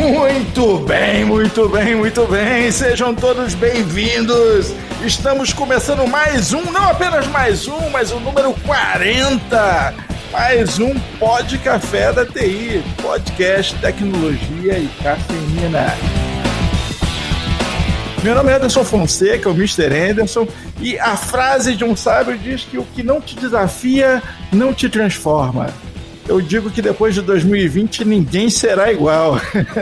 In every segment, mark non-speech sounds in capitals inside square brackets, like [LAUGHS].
Muito bem, muito bem, muito bem. Sejam todos bem-vindos. Estamos começando mais um, não apenas mais um, mas o número 40. Mais um Pod Café da TI, podcast tecnologia e cafeína. Meu nome é Anderson Fonseca, o Mr. Anderson, e a frase de um sábio diz que o que não te desafia não te transforma eu digo que depois de 2020 ninguém será igual.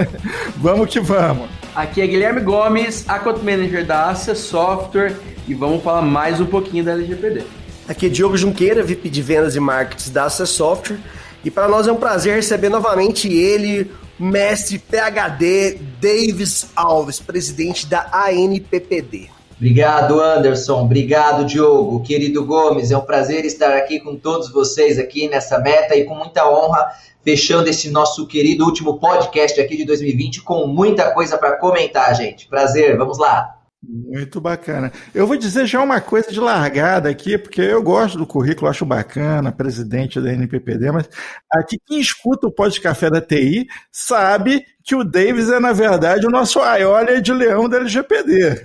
[LAUGHS] vamos que vamos. Aqui é Guilherme Gomes, Account Manager da Access Software e vamos falar mais um pouquinho da LGPD. Aqui é Diogo Junqueira, VIP de Vendas e Marketing da Access Software e para nós é um prazer receber novamente ele, mestre PhD Davis Alves, presidente da ANPPD. Obrigado, Anderson. Obrigado, Diogo. Querido Gomes, é um prazer estar aqui com todos vocês aqui nessa meta e com muita honra, fechando esse nosso querido último podcast aqui de 2020 com muita coisa para comentar, gente. Prazer, vamos lá. Muito bacana. Eu vou dizer já uma coisa de largada aqui, porque eu gosto do currículo, acho bacana, presidente da NPPD, mas aqui quem escuta o Pós Café da TI sabe que o Davis é, na verdade, o nosso aiolha de leão da LGPD. [LAUGHS]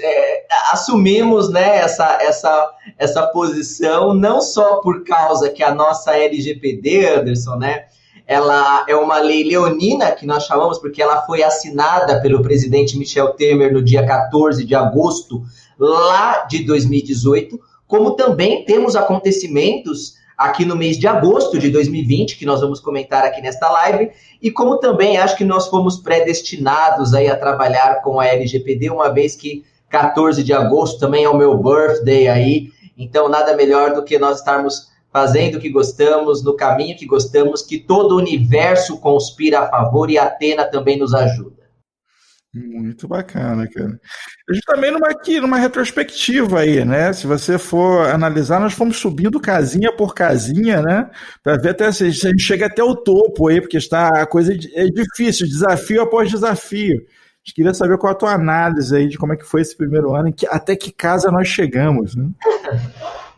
é, assumimos né, essa, essa, essa posição não só por causa que a nossa LGPD, Anderson, né, ela é uma lei leonina, que nós chamamos, porque ela foi assinada pelo presidente Michel Temer no dia 14 de agosto, lá de 2018, como também temos acontecimentos aqui no mês de agosto de 2020, que nós vamos comentar aqui nesta live, e como também acho que nós fomos predestinados aí a trabalhar com a LGPD, uma vez que 14 de agosto também é o meu birthday aí, então nada melhor do que nós estarmos fazendo o que gostamos, no caminho que gostamos, que todo o universo conspira a favor e a Atena também nos ajuda. Muito bacana, cara. Gente também numa aqui, numa retrospectiva aí, né? Se você for analisar, nós fomos subindo casinha por casinha, né? Para ver até se a gente chega até o topo aí, porque está a coisa é difícil, desafio após desafio. A gente queria saber qual a tua análise aí de como é que foi esse primeiro ano, que, até que casa nós chegamos, né?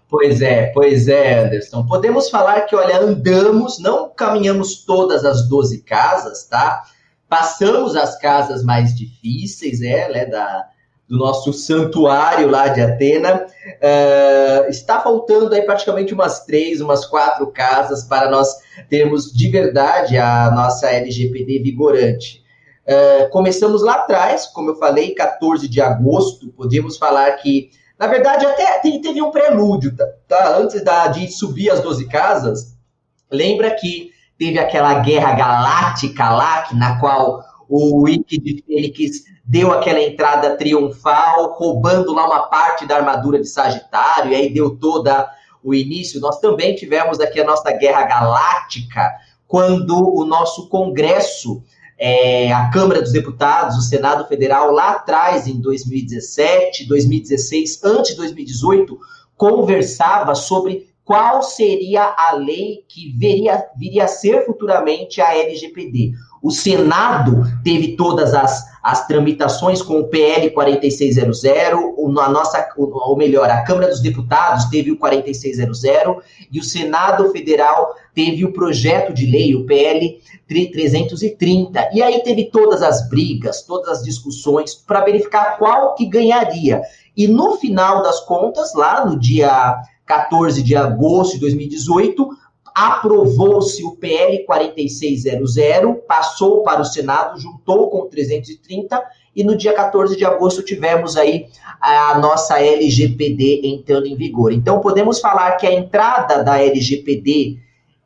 Pois é, pois é, Anderson. Podemos falar que, olha, andamos, não caminhamos todas as 12 casas, tá? Passamos as casas mais difíceis, é, né, da, do nosso santuário lá de Atena. Uh, está faltando aí praticamente umas três, umas quatro casas para nós termos de verdade a nossa LGPD vigorante. Uh, começamos lá atrás, como eu falei, 14 de agosto. Podemos falar que na verdade, até teve um prelúdio, tá? tá? Antes da, de subir as 12 casas, lembra que teve aquela guerra galáctica lá, na qual o Wiki de Fênix deu aquela entrada triunfal, roubando lá uma parte da armadura de Sagitário, e aí deu toda o início. Nós também tivemos aqui a nossa guerra galáctica, quando o nosso Congresso é, a Câmara dos Deputados, o Senado Federal, lá atrás, em 2017, 2016, antes de 2018, conversava sobre qual seria a lei que viria, viria a ser futuramente a LGPD. O Senado teve todas as, as tramitações com o PL 4600, o, a nossa, ou melhor, a Câmara dos Deputados teve o 4600 e o Senado Federal teve o projeto de lei, o PL 330. E aí teve todas as brigas, todas as discussões para verificar qual que ganharia. E no final das contas, lá no dia 14 de agosto de 2018, aprovou-se o PL 4600, passou para o Senado, juntou com 330 e no dia 14 de agosto tivemos aí a nossa LGPD entrando em vigor. Então podemos falar que a entrada da LGPD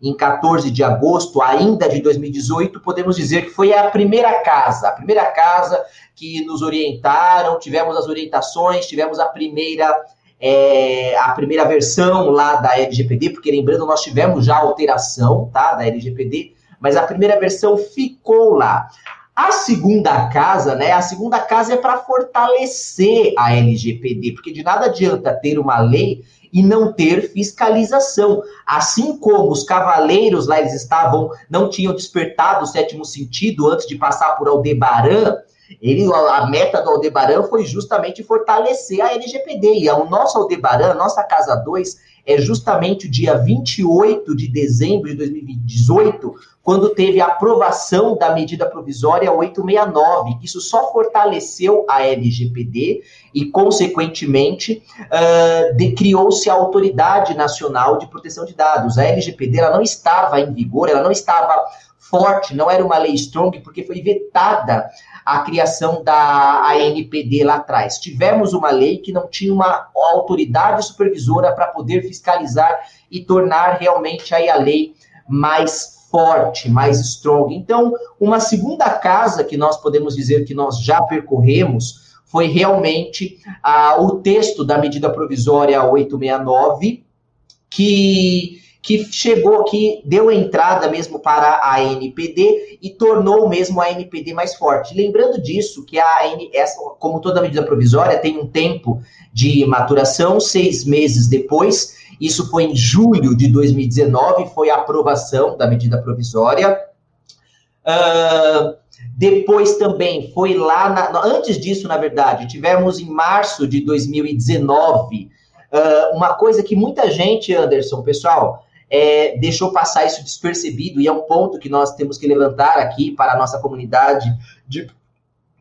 em 14 de agosto, ainda de 2018, podemos dizer que foi a primeira casa, a primeira casa que nos orientaram, tivemos as orientações, tivemos a primeira é, a primeira versão lá da LGPD, porque lembrando, nós tivemos já alteração tá, da LGPD, mas a primeira versão ficou lá. A segunda casa, né? A segunda casa é para fortalecer a LGPD, porque de nada adianta ter uma lei e não ter fiscalização. Assim como os cavaleiros lá eles estavam, não tinham despertado o sétimo sentido antes de passar por Aldebaran, ele, a meta do Aldebaran foi justamente fortalecer a LGPD. E o nosso Aldebaran, nossa Casa 2, é justamente o dia 28 de dezembro de 2018, quando teve a aprovação da medida provisória 869. Isso só fortaleceu a LGPD e, consequentemente, uh, criou-se a Autoridade Nacional de Proteção de Dados. A LGPD ela não estava em vigor, ela não estava forte, não era uma lei strong, porque foi vetada a criação da ANPD lá atrás. Tivemos uma lei que não tinha uma autoridade supervisora para poder fiscalizar e tornar realmente aí a lei mais forte, mais strong. Então, uma segunda casa que nós podemos dizer que nós já percorremos foi realmente ah, o texto da medida provisória 869, que que chegou, que deu entrada mesmo para a NPD e tornou mesmo a NPD mais forte. Lembrando disso, que a essa, como toda medida provisória, tem um tempo de maturação, seis meses depois, isso foi em julho de 2019, foi a aprovação da medida provisória. Uh, depois também foi lá, na, antes disso, na verdade, tivemos em março de 2019 uh, uma coisa que muita gente, Anderson, pessoal, é, deixou passar isso despercebido, e é um ponto que nós temos que levantar aqui para a nossa comunidade de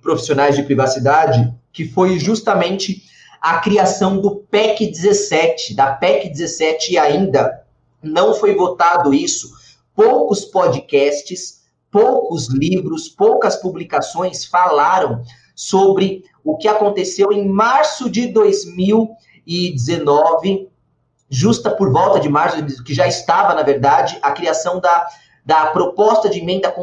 profissionais de privacidade, que foi justamente a criação do PEC 17, da PEC 17 e ainda não foi votado isso. Poucos podcasts, poucos livros, poucas publicações falaram sobre o que aconteceu em março de 2019 justa por volta de março, que já estava, na verdade, a criação da, da proposta de emenda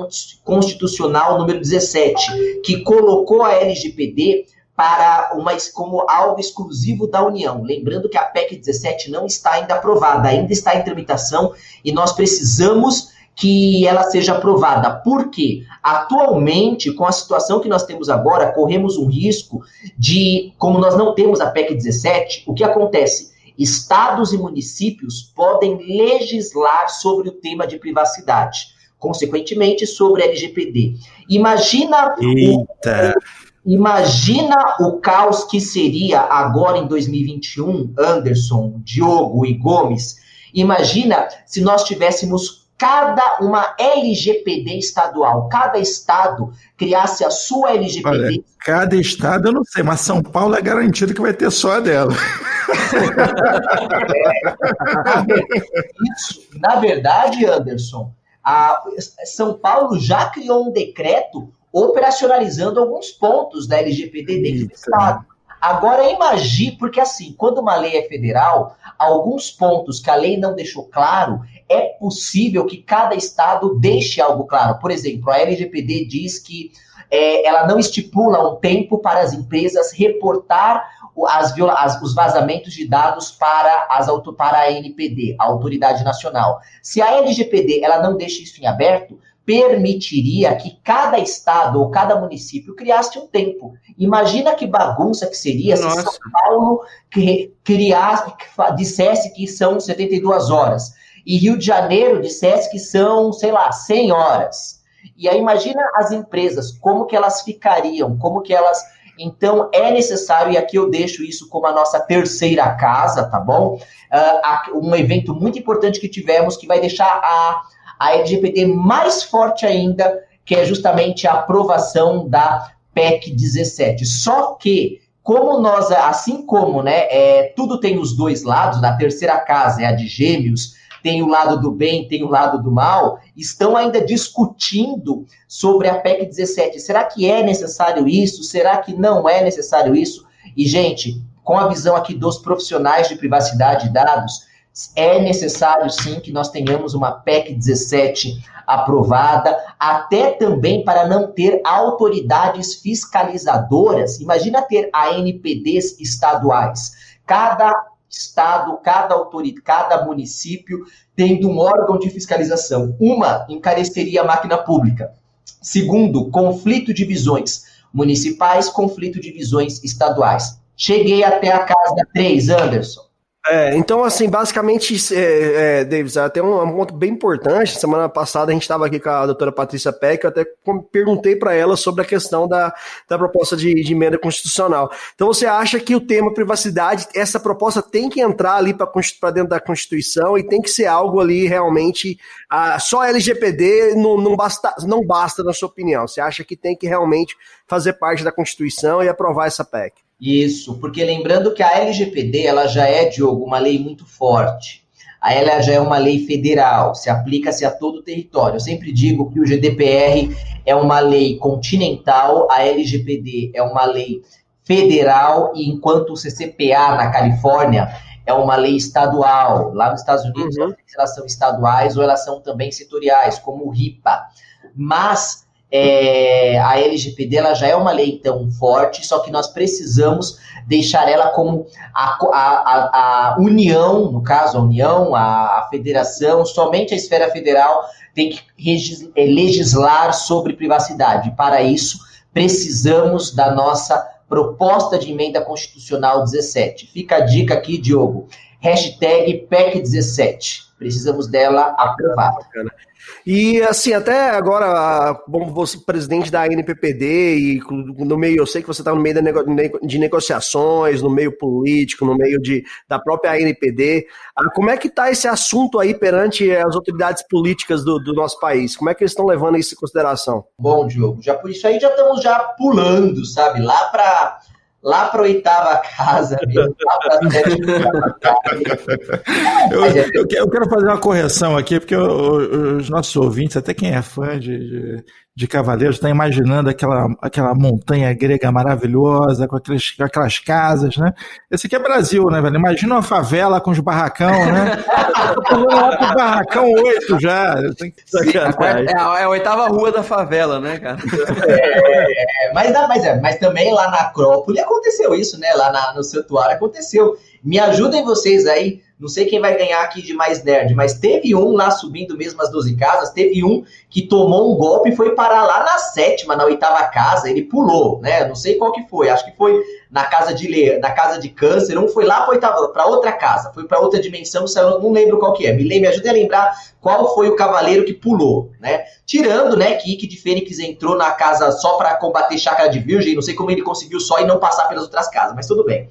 constitucional número 17, que colocou a LGPD para uma, como algo exclusivo da União. Lembrando que a PEC 17 não está ainda aprovada, ainda está em tramitação e nós precisamos que ela seja aprovada. Por quê? Atualmente, com a situação que nós temos agora, corremos um risco de, como nós não temos a PEC 17, o que acontece? Estados e municípios podem legislar sobre o tema de privacidade, consequentemente sobre LGPD. Imagina Eita. O, imagina o caos que seria agora em 2021, Anderson, Diogo e Gomes. Imagina se nós tivéssemos cada uma LGPD estadual, cada estado criasse a sua LGPD. Olha, cada estado eu não sei, mas São Paulo é garantido que vai ter só a dela. [LAUGHS] Isso, na verdade, Anderson, a São Paulo já criou um decreto operacionalizando alguns pontos da LGPD dentro do estado. Agora imagine, porque assim, quando uma lei é federal, alguns pontos que a lei não deixou claro, é possível que cada estado deixe algo claro. Por exemplo, a LGPD diz que é, ela não estipula um tempo para as empresas reportar as, as, os vazamentos de dados para, as, para a NPD, a Autoridade Nacional. Se a LGPD ela não deixa isso em aberto, permitiria que cada estado ou cada município criasse um tempo. Imagina que bagunça que seria Nossa. se São Paulo criasse, dissesse que são 72 horas e Rio de Janeiro dissesse que são, sei lá, 100 horas. E aí imagina as empresas, como que elas ficariam, como que elas então, é necessário, e aqui eu deixo isso como a nossa terceira casa, tá bom? Uh, um evento muito importante que tivemos, que vai deixar a, a LGBT mais forte ainda, que é justamente a aprovação da PEC 17. Só que, como nós, assim como né, é, tudo tem os dois lados, na terceira casa é a de gêmeos, tem o lado do bem, tem o lado do mal, estão ainda discutindo sobre a PEC 17. Será que é necessário isso? Será que não é necessário isso? E, gente, com a visão aqui dos profissionais de privacidade de dados, é necessário sim que nós tenhamos uma PEC 17 aprovada, até também para não ter autoridades fiscalizadoras. Imagina ter ANPDs estaduais. Cada estado, cada autoridade, cada município tendo um órgão de fiscalização. Uma, encareceria a máquina pública. Segundo, conflito de visões municipais, conflito de visões estaduais. Cheguei até a casa 3, Anderson. É, então, assim, basicamente, é, é, Davis, até um, um ponto bem importante. Semana passada a gente estava aqui com a doutora Patrícia Peck, eu até perguntei para ela sobre a questão da, da proposta de, de, emenda constitucional. Então, você acha que o tema privacidade, essa proposta tem que entrar ali para dentro da Constituição e tem que ser algo ali realmente. Ah, só LGPD não, não, basta, não basta, na sua opinião. Você acha que tem que realmente fazer parte da Constituição e aprovar essa PEC? Isso, porque lembrando que a LGPD ela já é, Diogo, uma lei muito forte. A ela já é uma lei federal, se aplica-se a todo o território. Eu sempre digo que o GDPR é uma lei continental, a LGPD é uma lei federal, e enquanto o CCPA na Califórnia é uma lei estadual. Lá nos Estados Unidos, uhum. elas são estaduais ou elas são também setoriais, como o RIPA. Mas é, a LGPD já é uma lei tão forte, só que nós precisamos deixar ela como a, a, a União, no caso, a União, a, a Federação, somente a esfera federal tem que é, legislar sobre privacidade. Para isso, precisamos da nossa proposta de emenda constitucional 17. Fica a dica aqui, Diogo. Hashtag PEC 17. Precisamos dela aprovada. E assim, até agora, como você presidente da NPPD e no meio, eu sei que você está no meio de negociações, no meio político, no meio de, da própria ANPD. Ah, como é que está esse assunto aí perante as autoridades políticas do, do nosso país? Como é que eles estão levando isso em consideração? Bom, Diogo, já por isso aí já estamos já pulando, sabe? Lá para lá para a oitava casa mesmo, lá para a sétima casa. eu, eu, quero fazer uma correção aqui, porque os nossos ouvintes, até quem é fã de, de de Cavaleiros, está imaginando aquela, aquela montanha grega maravilhosa, com, aqueles, com aquelas casas, né? Esse aqui é Brasil, né, velho? Imagina uma favela com os barracão, né? Tô lá pro barracão 8 já. Sim, é, a, é, a, oitava rua da favela, né, cara? É, mas, mas, é, mas também lá na Acrópole aconteceu isso, né? Lá na, no Santuário aconteceu. Me ajudem vocês aí não sei quem vai ganhar aqui de mais nerd, mas teve um lá subindo mesmo as 12 casas, teve um que tomou um golpe e foi parar lá na sétima, na oitava casa, ele pulou, né? Não sei qual que foi, acho que foi na casa de na casa de câncer, um foi lá para outra casa, foi para outra dimensão, não lembro qual que é. Me, me ajude a lembrar qual foi o cavaleiro que pulou, né? Tirando, né, que Ike de Fênix entrou na casa só para combater chácara de virgem, não sei como ele conseguiu só e não passar pelas outras casas, mas tudo bem.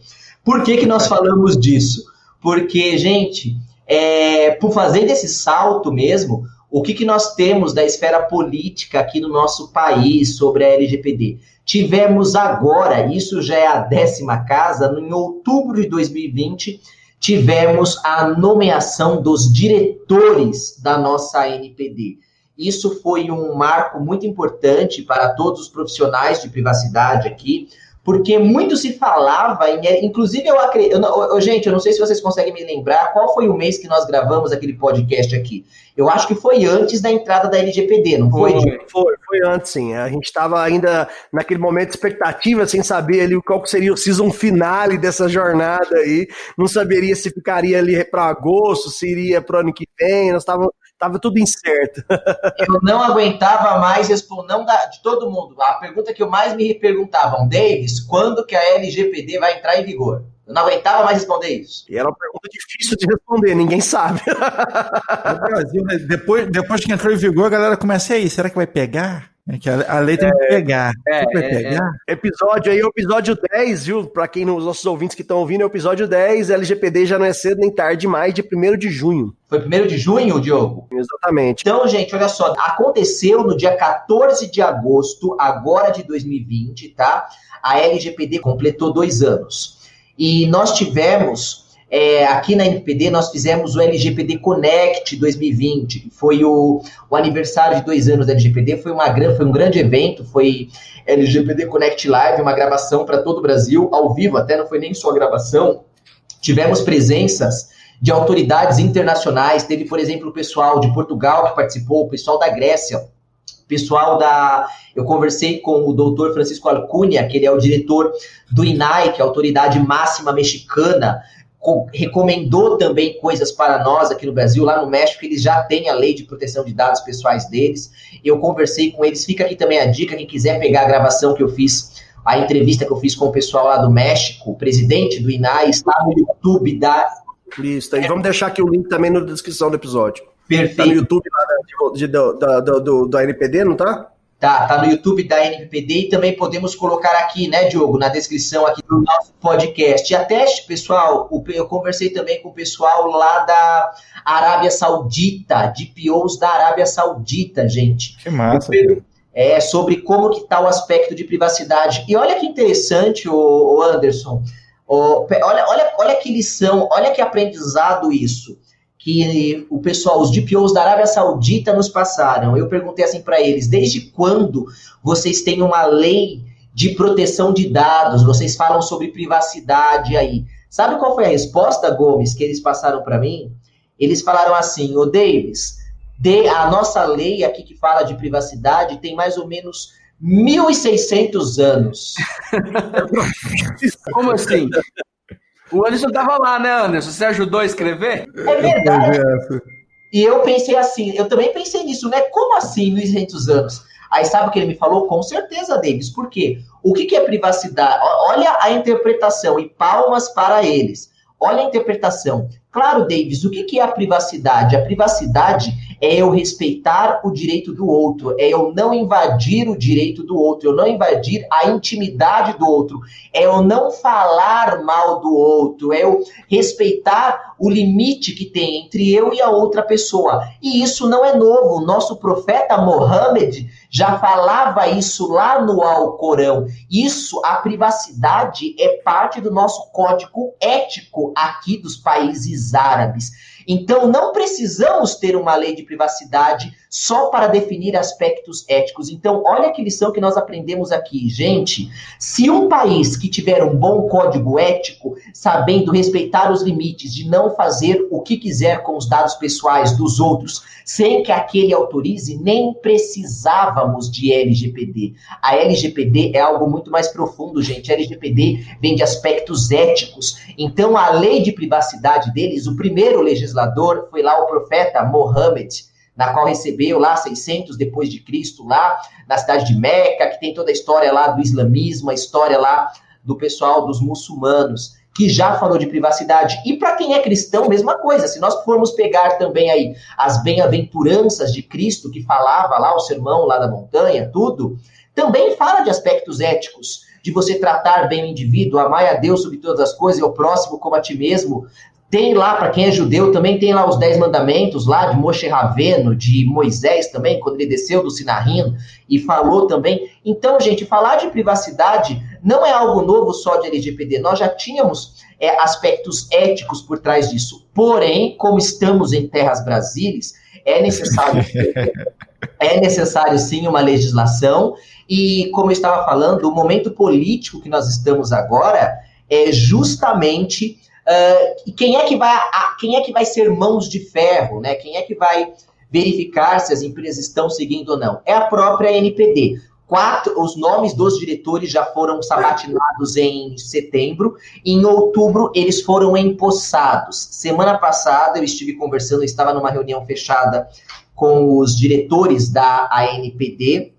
Por que que nós falamos disso? Porque, gente, é, por fazer desse salto mesmo, o que, que nós temos da esfera política aqui no nosso país sobre a LGPD? Tivemos agora, isso já é a décima casa, em outubro de 2020, tivemos a nomeação dos diretores da nossa NPD. Isso foi um marco muito importante para todos os profissionais de privacidade aqui, porque muito se falava, inclusive eu acredito, gente, eu não sei se vocês conseguem me lembrar qual foi o mês que nós gravamos aquele podcast aqui. Eu acho que foi antes da entrada da LGPD, não foi? Foi, foi, foi antes, sim. A gente estava ainda naquele momento de expectativa, sem saber ali qual seria o season finale dessa jornada aí. Não saberia se ficaria ali para agosto, se iria para o ano que vem. Nós estávamos Tava tudo incerto. [LAUGHS] eu não aguentava mais responder, não da, de todo mundo. A pergunta que eu mais me perguntavam, Davis, quando que a LGPD vai entrar em vigor? Eu não aguentava mais responder isso. E era uma pergunta difícil de responder, ninguém sabe. No Brasil, né? depois, depois que entrou em vigor, a galera começa aí, será que vai pegar? É que a, lei tem que é, pegar. É, vai é, pegar. É. Episódio aí, o episódio 10, viu? Para quem os nossos ouvintes que estão ouvindo, é o episódio 10, LGPD já não é cedo nem tarde mais, de 1 de junho. Foi 1 de junho, Diogo? Exatamente. Então, gente, olha só, aconteceu no dia 14 de agosto, agora de 2020, tá? A LGPD completou dois anos. E nós tivemos é, aqui na NPD nós fizemos o LGPD Connect 2020, foi o, o aniversário de dois anos da LGPD, foi, foi um grande evento, foi LGPD Connect Live, uma gravação para todo o Brasil, ao vivo, até não foi nem só gravação, tivemos presenças de autoridades internacionais, teve, por exemplo, o pessoal de Portugal que participou, o pessoal da Grécia, pessoal da. Eu conversei com o doutor Francisco Alcunha, que ele é o diretor do INAI, que é a autoridade máxima mexicana recomendou também coisas para nós aqui no Brasil, lá no México, eles já têm a lei de proteção de dados pessoais deles. Eu conversei com eles, fica aqui também a dica, quem quiser pegar a gravação que eu fiz, a entrevista que eu fiz com o pessoal lá do México, o presidente do INAI, está no YouTube da Isso, e vamos deixar aqui o link também na descrição do episódio. Perfeito. Tá no YouTube lá de, de, da, do, do, da NPD, não tá? Tá, tá no YouTube da NPD e também podemos colocar aqui, né, Diogo, na descrição aqui do nosso podcast. E até, pessoal, eu conversei também com o pessoal lá da Arábia Saudita, de POs da Arábia Saudita, gente. Que massa. É, sobre como que tá o aspecto de privacidade. E olha que interessante, o Anderson, olha, olha, olha que lição, olha que aprendizado isso que o pessoal, os DPOs da Arábia Saudita nos passaram. Eu perguntei assim para eles: desde quando vocês têm uma lei de proteção de dados? Vocês falam sobre privacidade aí. Sabe qual foi a resposta, Gomes, que eles passaram para mim? Eles falaram assim: ô Davis, de, a nossa lei aqui que fala de privacidade tem mais ou menos 1.600 anos. [LAUGHS] Como assim? O Anderson tava lá, né, Anderson? Você ajudou a escrever? É verdade. E eu pensei assim, eu também pensei nisso, né? Como assim 1.200 anos? Aí sabe o que ele me falou? Com certeza, Davis. Por quê? O que, que é privacidade? Olha a interpretação e palmas para eles. Olha a interpretação. Claro, Davis, o que, que é a privacidade? A privacidade é eu respeitar o direito do outro, é eu não invadir o direito do outro, eu não invadir a intimidade do outro, é eu não falar mal do outro, é eu respeitar o limite que tem entre eu e a outra pessoa. E isso não é novo. Nosso profeta Mohammed já falava isso lá no Alcorão. Isso, a privacidade, é parte do nosso código ético aqui dos países árabes. Então, não precisamos ter uma lei de privacidade só para definir aspectos éticos. Então, olha que lição que nós aprendemos aqui. Gente, se um país que tiver um bom código ético, sabendo respeitar os limites de não fazer o que quiser com os dados pessoais dos outros, sem que aquele autorize, nem precisávamos de LGPD. A LGPD é algo muito mais profundo, gente. A LGPD vem de aspectos éticos. Então, a lei de privacidade deles, o primeiro legislador foi lá o profeta Mohammed na qual recebeu lá 600 depois de Cristo, lá na cidade de Meca, que tem toda a história lá do islamismo, a história lá do pessoal dos muçulmanos, que já falou de privacidade. E para quem é cristão, mesma coisa. Se nós formos pegar também aí as bem-aventuranças de Cristo, que falava lá o sermão lá da montanha, tudo, também fala de aspectos éticos de você tratar bem o indivíduo, amar a Deus sobre todas as coisas e o próximo como a ti mesmo, tem lá, para quem é judeu, também tem lá os Dez Mandamentos, lá de Moshe Raveno, de Moisés também, quando ele desceu do Sinarino e falou também. Então, gente, falar de privacidade não é algo novo só de LGPD. Nós já tínhamos é, aspectos éticos por trás disso. Porém, como estamos em terras brasileiras, é necessário, [LAUGHS] é necessário sim uma legislação. E, como eu estava falando, o momento político que nós estamos agora é justamente Uh, quem é que vai a, quem é que vai ser mãos de ferro, né? Quem é que vai verificar se as empresas estão seguindo ou não? É a própria NPD. Quatro, os nomes dos diretores já foram sabatinados em setembro. Em outubro, eles foram empossados. Semana passada, eu estive conversando, eu estava numa reunião fechada com os diretores da ANPD.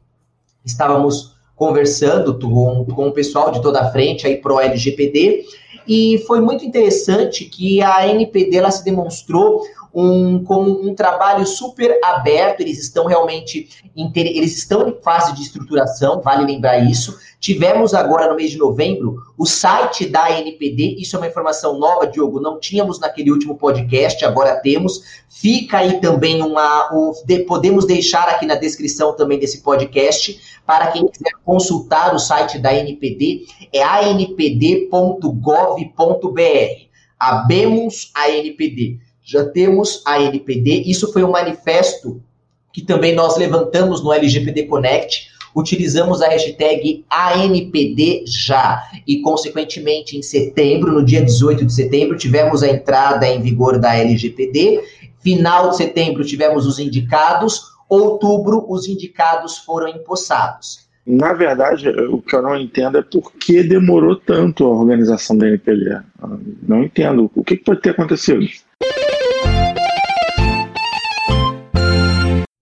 Estávamos conversando com, com o pessoal de toda a frente aí pro LGPD e foi muito interessante que a NPD ela se demonstrou um, com um trabalho super aberto, eles estão realmente eles estão em fase de estruturação, vale lembrar isso. Tivemos agora no mês de novembro o site da NPD, isso é uma informação nova, Diogo, não tínhamos naquele último podcast, agora temos. Fica aí também uma. Um, de, podemos deixar aqui na descrição também desse podcast, para quem quiser consultar o site da NPD, é anpd.gov.br. Abemos a NPD já temos a NPD. Isso foi um manifesto que também nós levantamos no LGPD Connect. Utilizamos a hashtag ANPD já e, consequentemente, em setembro, no dia 18 de setembro, tivemos a entrada em vigor da LGPD. Final de setembro, tivemos os indicados. Outubro, os indicados foram empossados. Na verdade, o que eu não entendo é por que demorou tanto a organização da NPD. Não entendo. O que pode ter acontecido?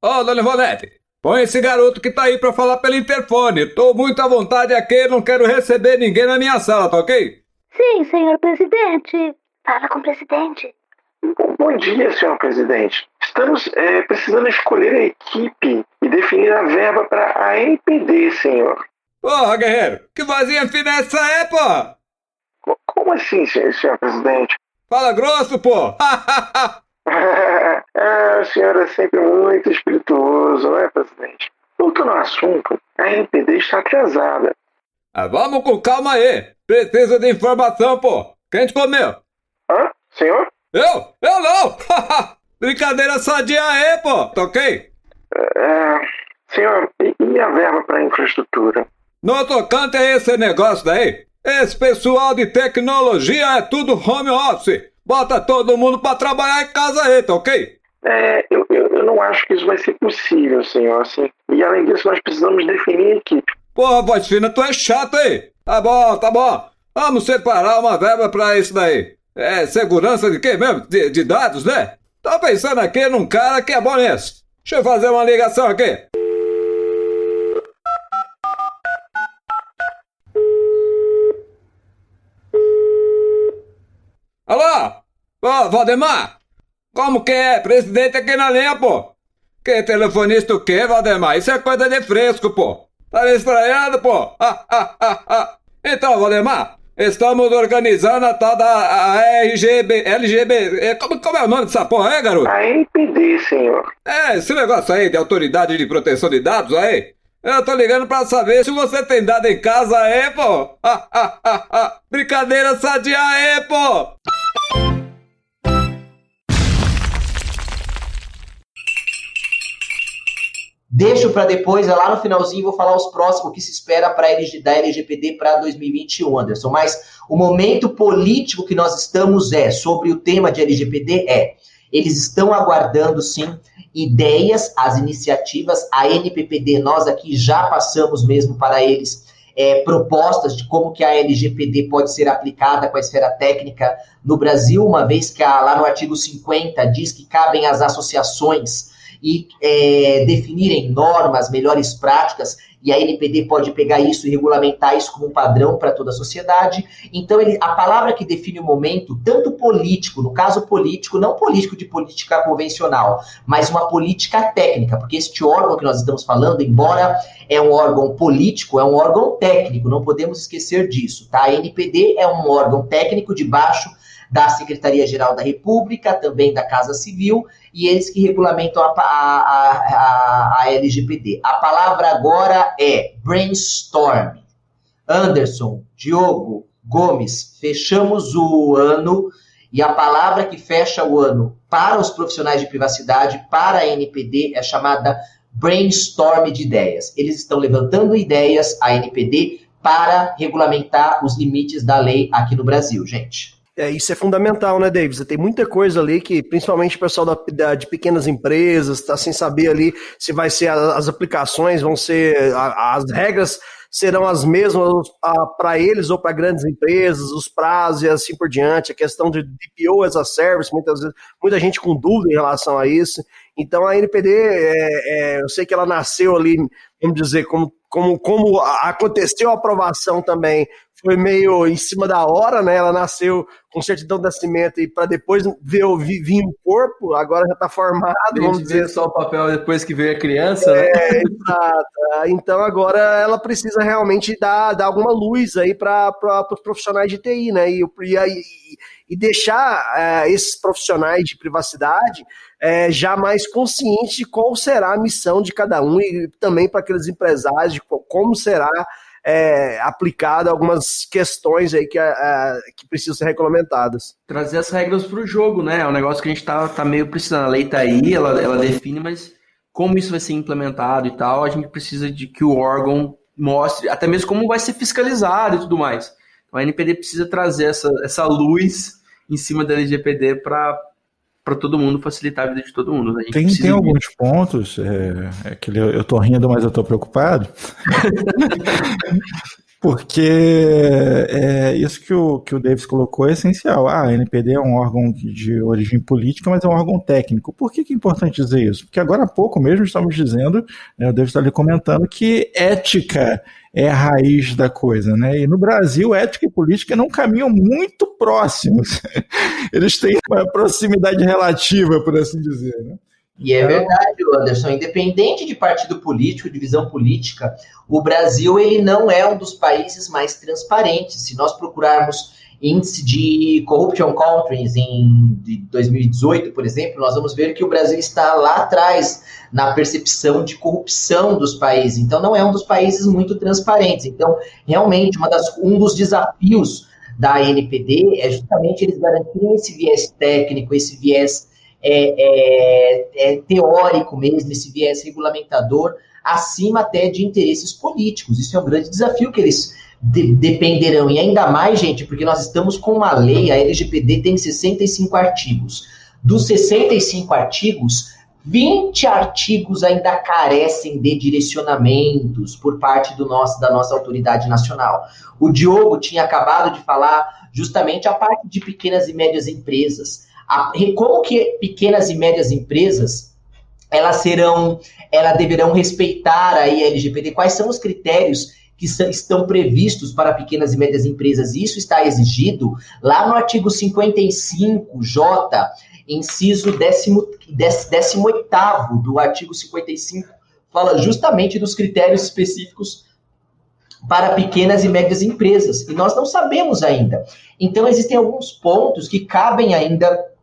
Ô, oh, Dona Ivonete, põe esse garoto que tá aí pra falar pelo interfone. Tô muito à vontade aqui, não quero receber ninguém na minha sala, tá ok? Sim, senhor presidente. Fala com o presidente. Bom dia, senhor presidente. Estamos é, precisando escolher a equipe e definir a verba para a NPD, senhor. Porra, guerreiro, que vozinha fina é essa é, pô? Como assim, senhor, senhor presidente? Fala grosso, pô! [LAUGHS] [LAUGHS] ah, o senhor é sempre muito espirituoso, não é, presidente? Voltando ao assunto, a NPD está atrasada. Ah, vamos com calma aí. Preciso de informação, pô. Quem te comeu? Hã? Senhor? Eu? Eu não! [LAUGHS] Brincadeira sadia aí, pô. Toquei? É, senhor, e a verba para infraestrutura? No tocante a esse negócio daí, esse pessoal de tecnologia é tudo home office. Bota todo mundo para trabalhar em casa aí, tá ok? É, eu, eu, eu, não acho que isso vai ser possível, senhor, assim. E além disso, nós precisamos definir a equipe. Porra, voz fina, tu é chato aí. Tá bom, tá bom. Vamos separar uma verba pra isso daí. É segurança de quê mesmo? De, de dados, né? Tô pensando aqui num cara que é bom nisso. Deixa eu fazer uma ligação aqui. Ô, Valdemar? Como que é? Presidente aqui na linha, pô. Que telefonista o quê, Valdemar? Isso é coisa de fresco, pô. Tá me estranhando, pô? Ah, ah, ah, ah. Então, Valdemar, estamos organizando a tal da a RGB, LGB. É, como, como é o nome dessa porra aí, garoto? A NPD, senhor. É, esse negócio aí de autoridade de proteção de dados aí. Eu tô ligando pra saber se você tem dado em casa aí, pô. Ah, ah, ah, ah. Brincadeira sadia aí, pô. Deixo para depois, é lá no finalzinho, vou falar os próximos que se espera para da LGPD para 2021, Anderson. Mas o momento político que nós estamos é sobre o tema de LGPD é eles estão aguardando sim ideias, as iniciativas, a NPPD, nós aqui já passamos mesmo para eles é, propostas de como que a LGPD pode ser aplicada com a esfera técnica no Brasil, uma vez que a, lá no artigo 50 diz que cabem às associações e é, definirem normas, melhores práticas, e a NPD pode pegar isso e regulamentar isso como um padrão para toda a sociedade. Então, ele, a palavra que define o momento, tanto político, no caso político, não político de política convencional, mas uma política técnica, porque este órgão que nós estamos falando, embora é um órgão político, é um órgão técnico, não podemos esquecer disso, tá? A NPD é um órgão técnico debaixo da Secretaria-Geral da República, também da Casa Civil, e eles que regulamentam a, a, a, a LGPD. A palavra agora é brainstorm. Anderson, Diogo, Gomes, fechamos o ano e a palavra que fecha o ano para os profissionais de privacidade, para a NPD, é chamada brainstorm de ideias. Eles estão levantando ideias, a NPD, para regulamentar os limites da lei aqui no Brasil, gente. É, isso é fundamental, né, Davis? Tem muita coisa ali que, principalmente o pessoal da, da, de pequenas empresas, está sem saber ali se vai ser as aplicações, vão ser as regras serão as mesmas para eles ou para grandes empresas, os prazos e assim por diante, a questão de DPO as a service, muitas vezes, muita gente com dúvida em relação a isso. Então a NPD, é, é, eu sei que ela nasceu ali, vamos dizer, como, como, como aconteceu a aprovação também foi meio em cima da hora, né? Ela nasceu com certidão de nascimento e para depois ver vir o corpo, agora já está formado, vamos dizer. só o papel depois que veio a criança, né? é? Exato. Então agora ela precisa realmente dar, dar alguma luz aí para os profissionais de TI, né? E, e, e deixar é, esses profissionais de privacidade é, já mais conscientes de qual será a missão de cada um e também para aqueles empresários de como será é, aplicado algumas questões aí que, é, que precisam ser regulamentadas. Trazer as regras para o jogo, né? É um negócio que a gente tá, tá meio precisando. A lei tá aí, ela, ela define, mas como isso vai ser implementado e tal, a gente precisa de que o órgão mostre, até mesmo como vai ser fiscalizado e tudo mais. Então a NPD precisa trazer essa, essa luz em cima da LGPD para para todo mundo, facilitar a vida de todo mundo. Né? Tem, tem alguns pontos, é, é que eu, eu tô rindo, mas eu tô preocupado. [LAUGHS] Porque é, isso que o, que o Davis colocou é essencial. Ah, a NPD é um órgão de origem política, mas é um órgão técnico. Por que, que é importante dizer isso? Porque agora há pouco mesmo estamos dizendo, né, o Davis está ali comentando, que ética é a raiz da coisa, né? E no Brasil, ética e política não caminham muito próximos. [LAUGHS] Eles têm uma proximidade relativa, por assim dizer, né? E é verdade, Anderson, independente de partido político, de visão política, o Brasil ele não é um dos países mais transparentes. Se nós procurarmos índice de corruption countries em 2018, por exemplo, nós vamos ver que o Brasil está lá atrás na percepção de corrupção dos países. Então, não é um dos países muito transparentes. Então, realmente, das, um dos desafios da NPD é justamente eles garantirem esse viés técnico, esse viés é, é, é teórico mesmo, esse viés regulamentador, acima até de interesses políticos. Isso é um grande desafio que eles de, dependerão. E ainda mais, gente, porque nós estamos com uma lei, a LGPD tem 65 artigos. Dos 65 artigos, 20 artigos ainda carecem de direcionamentos por parte do nosso, da nossa autoridade nacional. O Diogo tinha acabado de falar justamente a parte de pequenas e médias empresas. A, como que pequenas e médias empresas elas serão, elas deverão respeitar aí a LGPD? Quais são os critérios que estão previstos para pequenas e médias empresas? Isso está exigido lá no artigo 55J, inciso 18 do artigo 55, fala justamente dos critérios específicos para pequenas e médias empresas. E nós não sabemos ainda. Então, existem alguns pontos que cabem ainda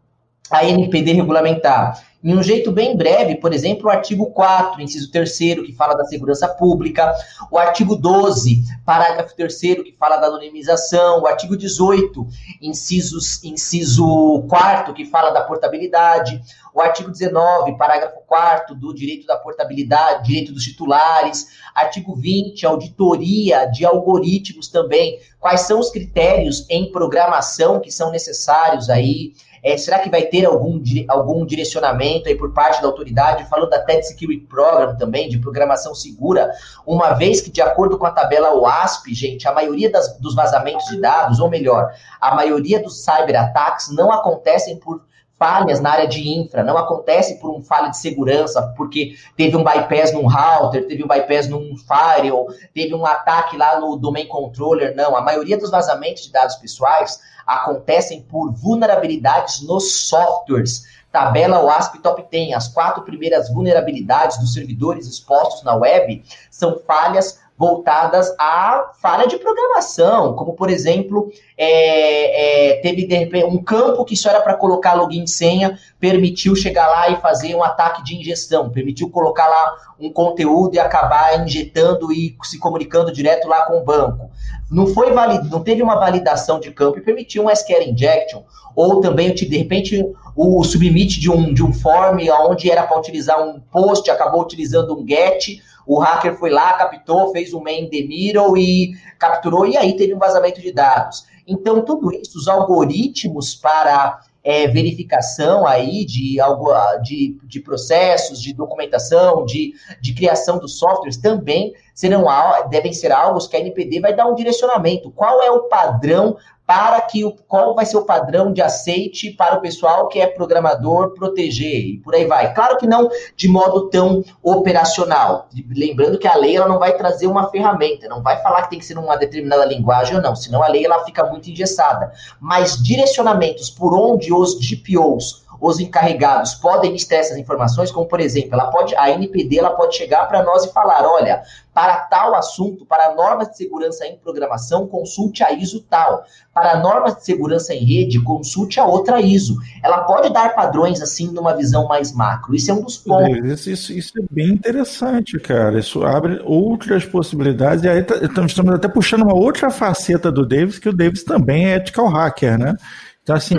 a NPD regulamentar. Em um jeito bem breve, por exemplo, o artigo 4, inciso 3 que fala da segurança pública, o artigo 12, parágrafo 3 que fala da anonimização, o artigo 18, incisos, inciso 4 que fala da portabilidade, o artigo 19, parágrafo 4 do direito da portabilidade, direito dos titulares, artigo 20, auditoria de algoritmos também, quais são os critérios em programação que são necessários aí, é, será que vai ter algum, algum direcionamento aí por parte da autoridade, falando da TED Security Program também, de programação segura, uma vez que, de acordo com a tabela OASP, gente, a maioria das, dos vazamentos de dados, ou melhor, a maioria dos cyberataques não acontecem por falhas na área de infra, não acontece por um falha de segurança, porque teve um bypass num router, teve um bypass num firewall, teve um ataque lá no domain controller, não. A maioria dos vazamentos de dados pessoais acontecem por vulnerabilidades nos softwares. Tabela OASP Top 10. As quatro primeiras vulnerabilidades dos servidores expostos na web são falhas voltadas à falha de programação, como por exemplo, é, é, teve de um campo que só era para colocar login e senha, permitiu chegar lá e fazer um ataque de injeção, permitiu colocar lá um conteúdo e acabar injetando e se comunicando direto lá com o banco. Não foi valid, não teve uma validação de campo e permitiu um SQL injection, ou também de repente o submit de um, de um form onde era para utilizar um post, acabou utilizando um get o hacker foi lá, captou, fez um man the middle e capturou, e aí teve um vazamento de dados. Então, tudo isso, os algoritmos para é, verificação aí de, algo, de, de processos, de documentação, de, de criação dos softwares também serão devem ser algo que a NPD vai dar um direcionamento. Qual é o padrão para que o qual vai ser o padrão de aceite para o pessoal que é programador proteger e por aí vai. Claro que não de modo tão operacional. Lembrando que a lei ela não vai trazer uma ferramenta, não vai falar que tem que ser uma determinada linguagem ou não, senão a lei ela fica muito engessada. Mas direcionamentos por onde os GPOs os encarregados podem listar essas informações, como por exemplo, ela pode, a NPD ela pode chegar para nós e falar, olha, para tal assunto, para normas de segurança em programação, consulte a ISO tal. Para normas de segurança em rede, consulte a outra ISO. Ela pode dar padrões assim numa visão mais macro. Isso é um dos pontos. Isso, isso, isso é bem interessante, cara. Isso abre outras possibilidades. E aí tá, estamos até puxando uma outra faceta do Davis, que o Davis também é ethical hacker, né? Então, assim,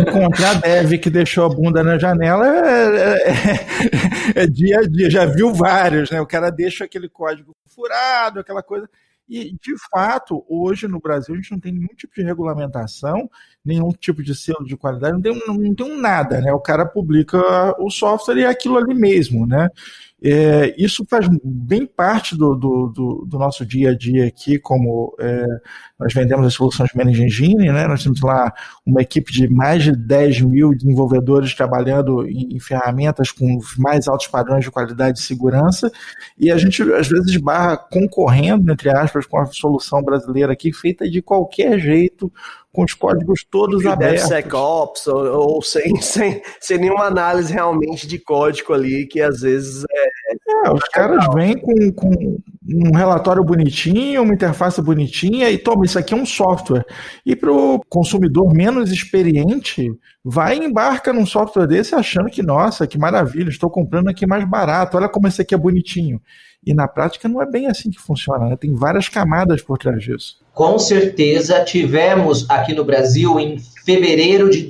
encontrar dev que deixou a bunda na janela é, é, é, é, dia a dia. Já viu vários, né? O cara deixa aquele código furado, aquela coisa. E, de fato, hoje no Brasil, a gente não tem nenhum tipo de regulamentação, nenhum tipo de selo de qualidade, não tem, não tem nada, né? O cara publica o software e é aquilo ali mesmo, né? É, isso faz bem parte do, do, do, do, nosso dia a dia aqui, como é, nós vendemos as soluções Manage Engine, né? nós temos lá uma equipe de mais de 10 mil desenvolvedores trabalhando em, em ferramentas com os mais altos padrões de qualidade e segurança, e a gente às vezes barra concorrendo, entre aspas, com a solução brasileira aqui, feita de qualquer jeito, com os códigos todos abertos. DevSecOps, ou, ou sem, [LAUGHS] sem, sem nenhuma análise realmente de código ali, que às vezes é. É os caras vêm com, com um relatório bonitinho, uma interface bonitinha, e toma, isso aqui é um software. E para o consumidor menos experiente, vai e embarca num software desse achando que, nossa, que maravilha, estou comprando aqui mais barato, olha como esse aqui é bonitinho. E na prática não é bem assim que funciona, né? tem várias camadas por trás disso. Com certeza tivemos aqui no Brasil em fevereiro de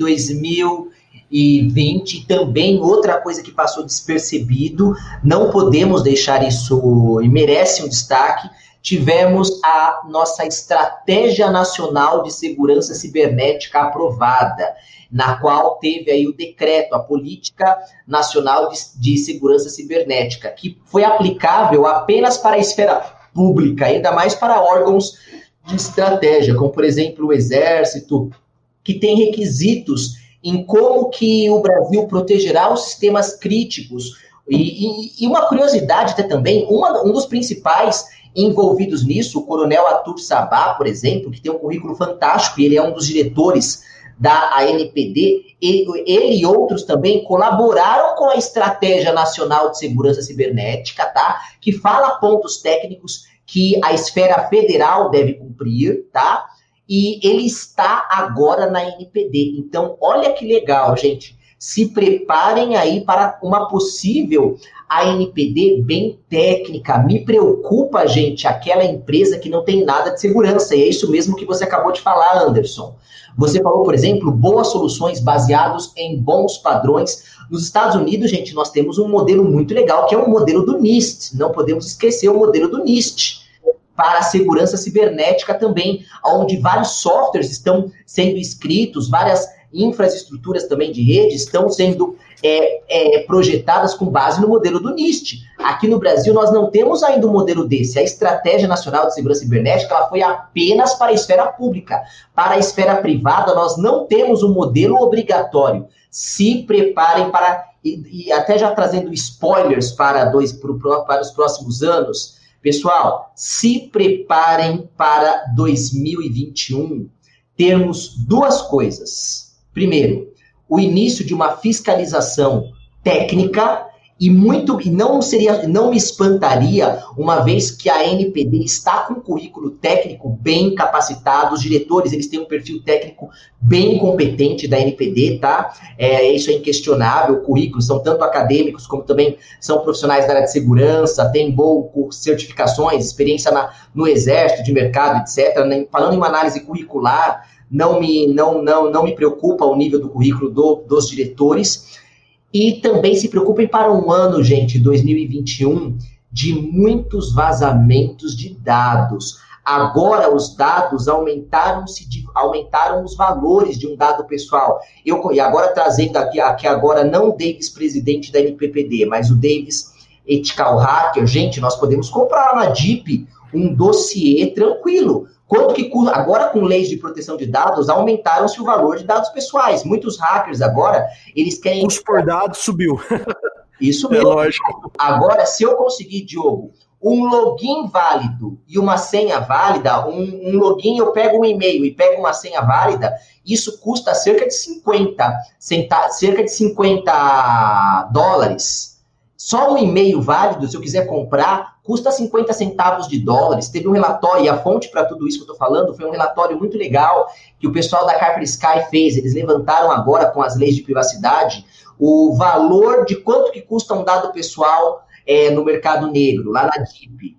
2020 também outra coisa que passou despercebido, não podemos deixar isso e merece um destaque. Tivemos a nossa Estratégia Nacional de Segurança Cibernética aprovada na qual teve aí o decreto, a Política Nacional de, de Segurança Cibernética, que foi aplicável apenas para a esfera pública, ainda mais para órgãos de estratégia, como por exemplo o Exército, que tem requisitos em como que o Brasil protegerá os sistemas críticos. E, e, e uma curiosidade até também, uma, um dos principais envolvidos nisso, o coronel Atur Sabá, por exemplo, que tem um currículo fantástico, e ele é um dos diretores da ANPD, ele, ele e outros também colaboraram com a Estratégia Nacional de Segurança Cibernética, tá? Que fala pontos técnicos que a esfera federal deve cumprir, tá? E ele está agora na NPD. Então, olha que legal, gente. Se preparem aí para uma possível ANPD bem técnica. Me preocupa, gente, aquela empresa que não tem nada de segurança. E é isso mesmo que você acabou de falar, Anderson. Você falou, por exemplo, boas soluções baseados em bons padrões. Nos Estados Unidos, gente, nós temos um modelo muito legal, que é o modelo do NIST. Não podemos esquecer o modelo do NIST para a segurança cibernética também, onde vários softwares estão sendo escritos, várias infraestruturas também de rede estão sendo é, é, projetadas com base no modelo do NIST. Aqui no Brasil, nós não temos ainda um modelo desse. A Estratégia Nacional de Segurança Cibernética ela foi apenas para a esfera pública. Para a esfera privada, nós não temos um modelo obrigatório. Se preparem para. E, e até já trazendo spoilers para, dois, para, para os próximos anos, pessoal, se preparem para 2021 termos duas coisas. Primeiro, o início de uma fiscalização técnica e muito e não seria não me espantaria uma vez que a NPD está com um currículo técnico bem capacitado os diretores eles têm um perfil técnico bem competente da NPD tá é, isso é inquestionável o currículo são tanto acadêmicos como também são profissionais da área de segurança têm boas certificações experiência na, no exército de mercado etc falando em uma análise curricular não me, não, não, não me preocupa o nível do currículo do, dos diretores. E também se preocupem para um ano, gente, 2021, de muitos vazamentos de dados. Agora os dados aumentaram, se aumentaram os valores de um dado pessoal. Eu, e agora trazendo aqui, aqui agora não o Davis, presidente da NPPD, mas o Davis Ethical Hacker, gente, nós podemos comprar na DIP um dossiê tranquilo. Quanto que agora com leis de proteção de dados aumentaram-se o valor de dados pessoais. Muitos hackers agora eles querem. Custo por dados subiu. Isso [LAUGHS] é mesmo. É lógico. Agora, se eu conseguir, Diogo, um login válido e uma senha válida, um, um login eu pego um e-mail e pego uma senha válida, isso custa cerca de 50, centa, cerca de 50 dólares só um e-mail válido, se eu quiser comprar, custa 50 centavos de dólares. Teve um relatório, e a fonte para tudo isso que eu estou falando foi um relatório muito legal que o pessoal da Carper Sky fez. Eles levantaram agora com as leis de privacidade o valor de quanto que custa um dado pessoal é, no mercado negro, lá na DIP.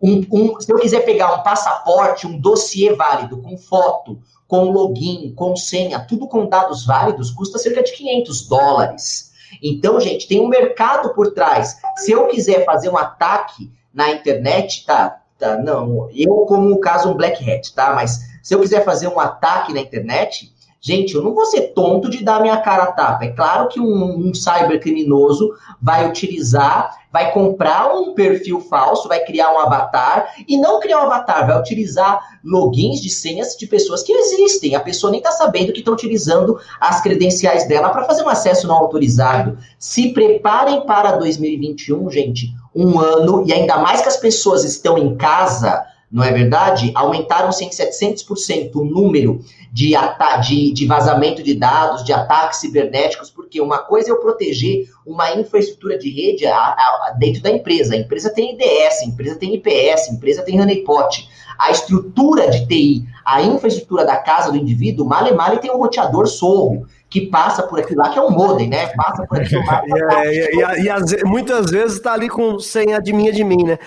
Um, um, se eu quiser pegar um passaporte, um dossiê válido, com foto, com login, com senha, tudo com dados válidos, custa cerca de 500 dólares. Então, gente, tem um mercado por trás. Se eu quiser fazer um ataque na internet, tá? tá não, eu como caso um black hat, tá? Mas se eu quiser fazer um ataque na internet, Gente, eu não vou ser tonto de dar minha cara a tapa. É claro que um, um cybercriminoso vai utilizar, vai comprar um perfil falso, vai criar um avatar e não criar um avatar, vai utilizar logins de senhas de pessoas que existem. A pessoa nem está sabendo que estão utilizando as credenciais dela para fazer um acesso não autorizado. Se preparem para 2021, gente, um ano, e ainda mais que as pessoas estão em casa não é verdade? Aumentaram-se em 700% o número de, de, de, vazamento de dados, de ataques cibernéticos, porque uma coisa é eu proteger uma infraestrutura de rede a, a, dentro da empresa. A empresa tem IDS, a empresa tem IPS, a empresa tem honeypot. A estrutura de TI, a infraestrutura da casa do indivíduo, male male tem um roteador sorro que passa por aquilo lá, que é um modem, né? Passa por aquilo lá. [LAUGHS] é, e, e, e as, muitas vezes está ali com senha de minha de mim, né?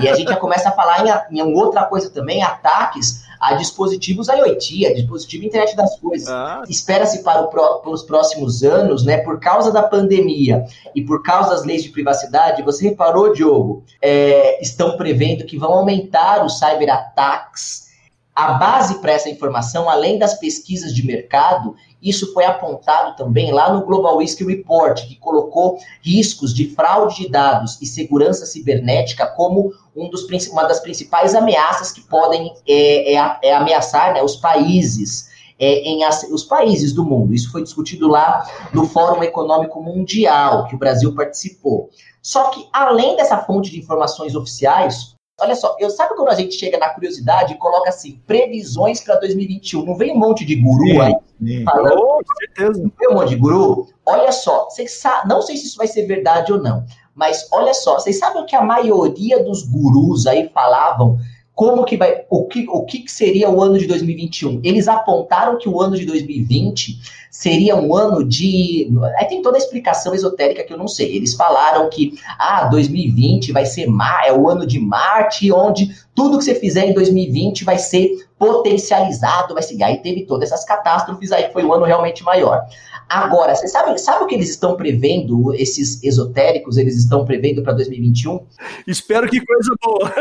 e a gente já começa a falar em, em outra coisa também, ataques a dispositivos IoT, a dispositivo internet das coisas. Ah. Espera-se para, para os próximos anos, né? Por causa da pandemia e por causa das leis de privacidade, você reparou, Diogo? É, estão prevendo que vão aumentar os cyberataques. A base para essa informação, além das pesquisas de mercado, isso foi apontado também lá no Global Risk Report, que colocou riscos de fraude de dados e segurança cibernética como um dos, uma das principais ameaças que podem é, é, é ameaçar né, os países. É, em os países do mundo. Isso foi discutido lá no Fórum Econômico Mundial, que o Brasil participou. Só que, além dessa fonte de informações oficiais, Olha só, eu sabe quando a gente chega na curiosidade e coloca assim, previsões para 2021, não vem um monte de guru sim, aí sim. falando? Oh, certeza. Não vem um monte de guru? Olha só, vocês não sei se isso vai ser verdade ou não, mas olha só, vocês sabem o que a maioria dos gurus aí falavam como que vai, o que, o que seria o ano de 2021? Eles apontaram que o ano de 2020 seria um ano de. Aí tem toda a explicação esotérica que eu não sei. Eles falaram que ah, 2020 vai ser é o ano de Marte, onde tudo que você fizer em 2020 vai ser potencializado, vai ser. Aí teve todas essas catástrofes, aí foi um ano realmente maior. Agora, você sabe, sabe o que eles estão prevendo, esses esotéricos, eles estão prevendo para 2021? Espero que coisa boa.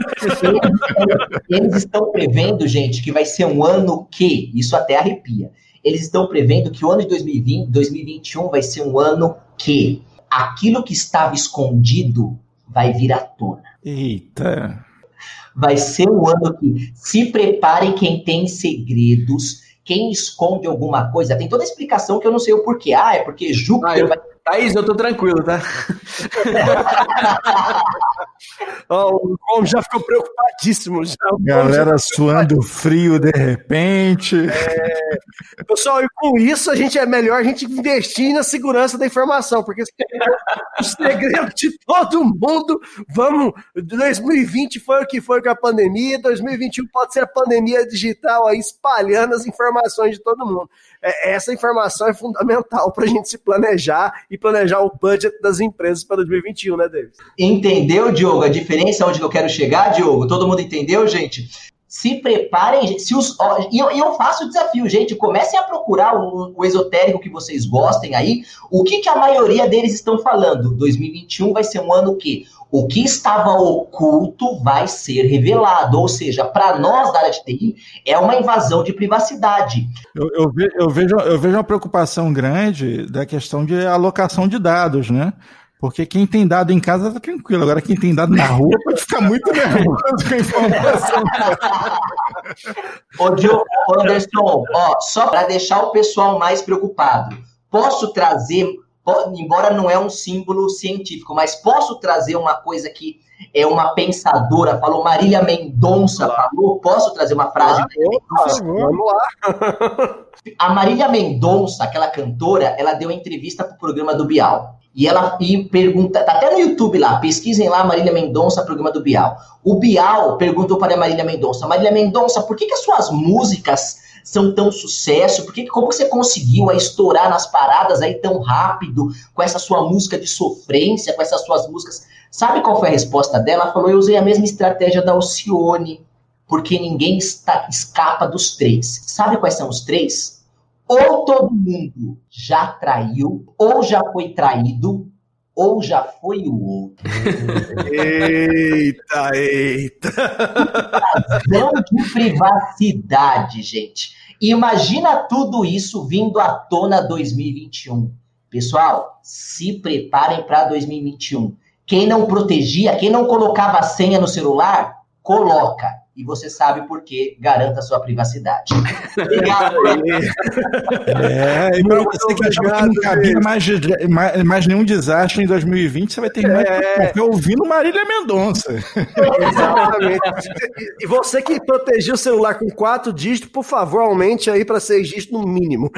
Eles, estão prevendo, gente, que vai ser um ano que, isso até arrepia, eles estão prevendo que o ano de 2020, 2021 vai ser um ano que aquilo que estava escondido vai vir à tona. Eita! Vai ser um ano que se preparem quem tem segredos, quem esconde alguma coisa, tem toda a explicação que eu não sei o porquê. Ah, é porque Júpiter ah, eu... vai Thaís, eu tô tranquilo, tá? [LAUGHS] oh, o Gomes já ficou preocupadíssimo. Já. Galera já... suando frio de repente. É... Pessoal, e com isso a gente é melhor a gente investir na segurança da informação, porque [LAUGHS] o segredo de todo mundo. Vamos, 2020 foi o que foi com a pandemia, 2021 pode ser a pandemia digital aí espalhando as informações de todo mundo. É, essa informação é fundamental para a gente se planejar e planejar o budget das empresas para 2021, né, David? Entendeu, Diogo? A diferença onde eu quero chegar, Diogo? Todo mundo entendeu, gente? se preparem, se os, e eu, eu, faço o desafio, gente, comecem a procurar o, o, esotérico que vocês gostem aí, o que, que a maioria deles estão falando? 2021 vai ser um ano que o que estava oculto vai ser revelado, ou seja, para nós da área de TI é uma invasão de privacidade. Eu, eu, ve, eu, vejo, eu vejo uma preocupação grande da questão de alocação de dados, né? Porque quem tem dado em casa tá tranquilo. Agora quem tem dado na rua pode ficar muito nervoso com a informação. [LAUGHS] Ô, Diogo, Anderson, ó, só para deixar o pessoal mais preocupado, posso trazer, embora não é um símbolo científico, mas posso trazer uma coisa que é uma pensadora, falou Marília Mendonça, falou, posso trazer uma frase? Ah, vamos lá. [LAUGHS] A Marília Mendonça, aquela cantora, ela deu uma entrevista para o programa do Bial. E ela e pergunta, tá até no YouTube lá, pesquisem lá Marília Mendonça, programa do Bial. O Bial perguntou para Marília Mendonça, Marília Mendonça, por que, que as suas músicas são tão sucesso? Por que, como você conseguiu a estourar nas paradas aí tão rápido, com essa sua música de sofrência, com essas suas músicas? Sabe qual foi a resposta dela? Ela falou, eu usei a mesma estratégia da Alcione, porque ninguém está, escapa dos três. Sabe quais são os três? Ou todo mundo já traiu, ou já foi traído, ou já foi o outro. eita, eita. Invasão de privacidade, gente. Imagina tudo isso vindo à tona 2021. Pessoal, se preparem para 2021. Quem não protegia, quem não colocava a senha no celular, coloca e você sabe por que garanta a sua privacidade. [LAUGHS] Obrigado. é, e para você que achava que não cabia mais, mais, mais, nenhum desastre em 2020, você vai terminar é. ouvindo Marília Mendonça. Exatamente. [LAUGHS] E você que protegeu o celular com quatro dígitos, por favor, aumente aí para seis dígitos no mínimo.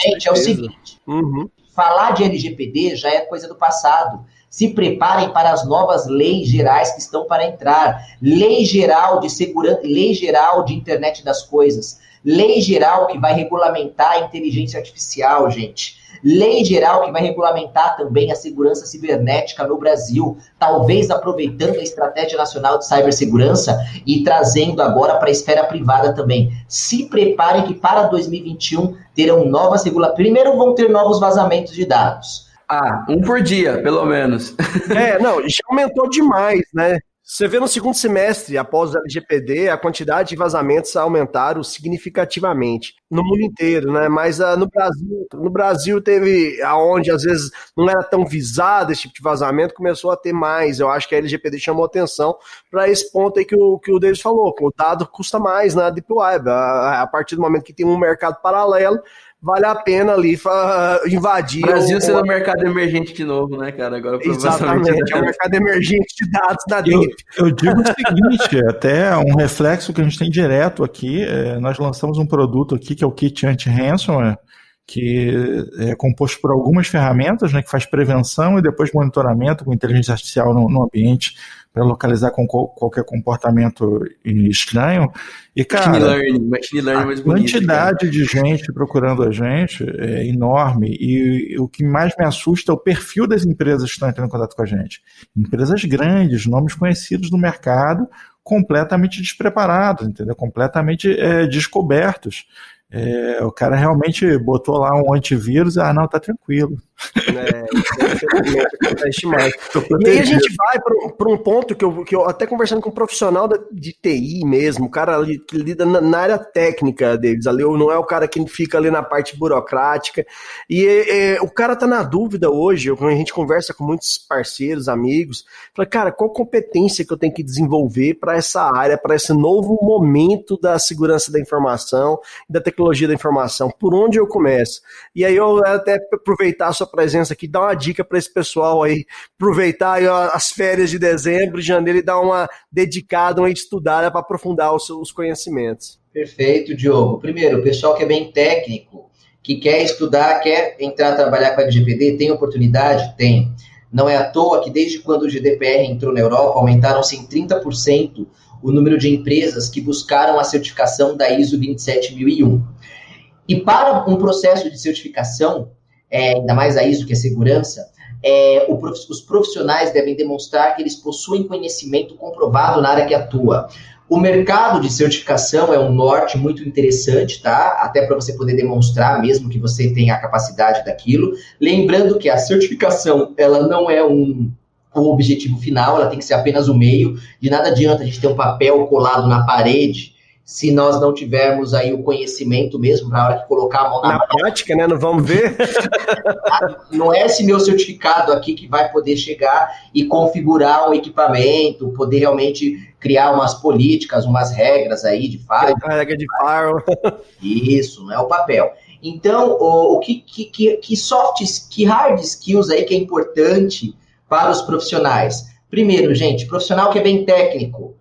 Gente, é o seguinte. Uhum. Falar de LGPD já é coisa do passado. Se preparem para as novas leis gerais que estão para entrar. Lei geral de segurança, lei geral de internet das coisas, lei geral que vai regulamentar a inteligência artificial, gente. Lei geral que vai regulamentar também a segurança cibernética no Brasil, talvez aproveitando a estratégia nacional de cibersegurança e trazendo agora para a esfera privada também. Se preparem que para 2021 terão novas regulações. Primeiro vão ter novos vazamentos de dados. Ah, um por dia, pelo menos. É, não, já aumentou demais, né? Você vê no segundo semestre, após o LGPD, a quantidade de vazamentos aumentaram significativamente no mundo inteiro, né? Mas uh, no Brasil, no Brasil teve aonde às vezes não era tão visado esse tipo de vazamento, começou a ter mais. Eu acho que a LGPD chamou atenção para esse ponto aí que o que o David falou, o dado custa mais na Deep Web. A, a partir do momento que tem um mercado paralelo, vale a pena ali invadir. Brasil sendo um mercado emergente de novo, né, cara? Agora Exatamente, é um mercado emergente de dados da DIP. Eu, eu digo o seguinte, [LAUGHS] até um reflexo que a gente tem direto aqui, é, nós lançamos um produto aqui que é o Kit Anti-Ransomware, que é composto por algumas ferramentas, né, que faz prevenção e depois monitoramento com inteligência artificial no, no ambiente para localizar com qualquer comportamento estranho. E, cara, machine learning, machine learning a mais quantidade de gente procurando a gente é enorme. E, e o que mais me assusta é o perfil das empresas que estão entrando em contato com a gente. Empresas grandes, nomes conhecidos do mercado, completamente despreparados, entendeu? Completamente é, descobertos. É, o cara realmente botou lá um antivírus e, ah, não, tá tranquilo. É, acontece mais. [LAUGHS] E aí a gente vai para um ponto que eu, que eu, até conversando com um profissional de TI mesmo, o cara ali, que lida na, na, área técnica deles, ali, não é o cara que fica ali na parte burocrática. E é, o cara tá na dúvida hoje, quando a gente conversa com muitos parceiros, amigos, fala, cara, qual competência que eu tenho que desenvolver para essa área, para esse novo momento da segurança da informação, da tecnologia da informação? Por onde eu começo? E aí eu até aproveitar a sua presença aqui, dar uma dica para esse pessoal aí, aproveitar aí as férias de dezembro, janeiro e dar uma dedicada, uma estudada para aprofundar os seus conhecimentos. Perfeito, Diogo. Primeiro, o pessoal que é bem técnico, que quer estudar, quer entrar trabalhar com a LGPD, tem oportunidade? Tem. Não é à toa que desde quando o GDPR entrou na Europa, aumentaram-se em 30% o número de empresas que buscaram a certificação da ISO 27001. E para um processo de certificação, é, ainda mais a ISO, que é segurança, é, o, os profissionais devem demonstrar que eles possuem conhecimento comprovado na área que atua. O mercado de certificação é um norte muito interessante, tá? Até para você poder demonstrar mesmo que você tem a capacidade daquilo. Lembrando que a certificação, ela não é um, um objetivo final, ela tem que ser apenas o meio. De nada adianta a gente ter um papel colado na parede se nós não tivermos aí o conhecimento mesmo para a hora que colocar a mão na, na prática, né? Não vamos ver. [LAUGHS] não é esse meu certificado aqui que vai poder chegar e configurar um equipamento, poder realmente criar umas políticas, umas regras aí de firewall. Regra de firewall. Isso, não é o papel. Então, o, o que, que, que soft, que hard skills aí que é importante para os profissionais? Primeiro, gente, profissional que é bem técnico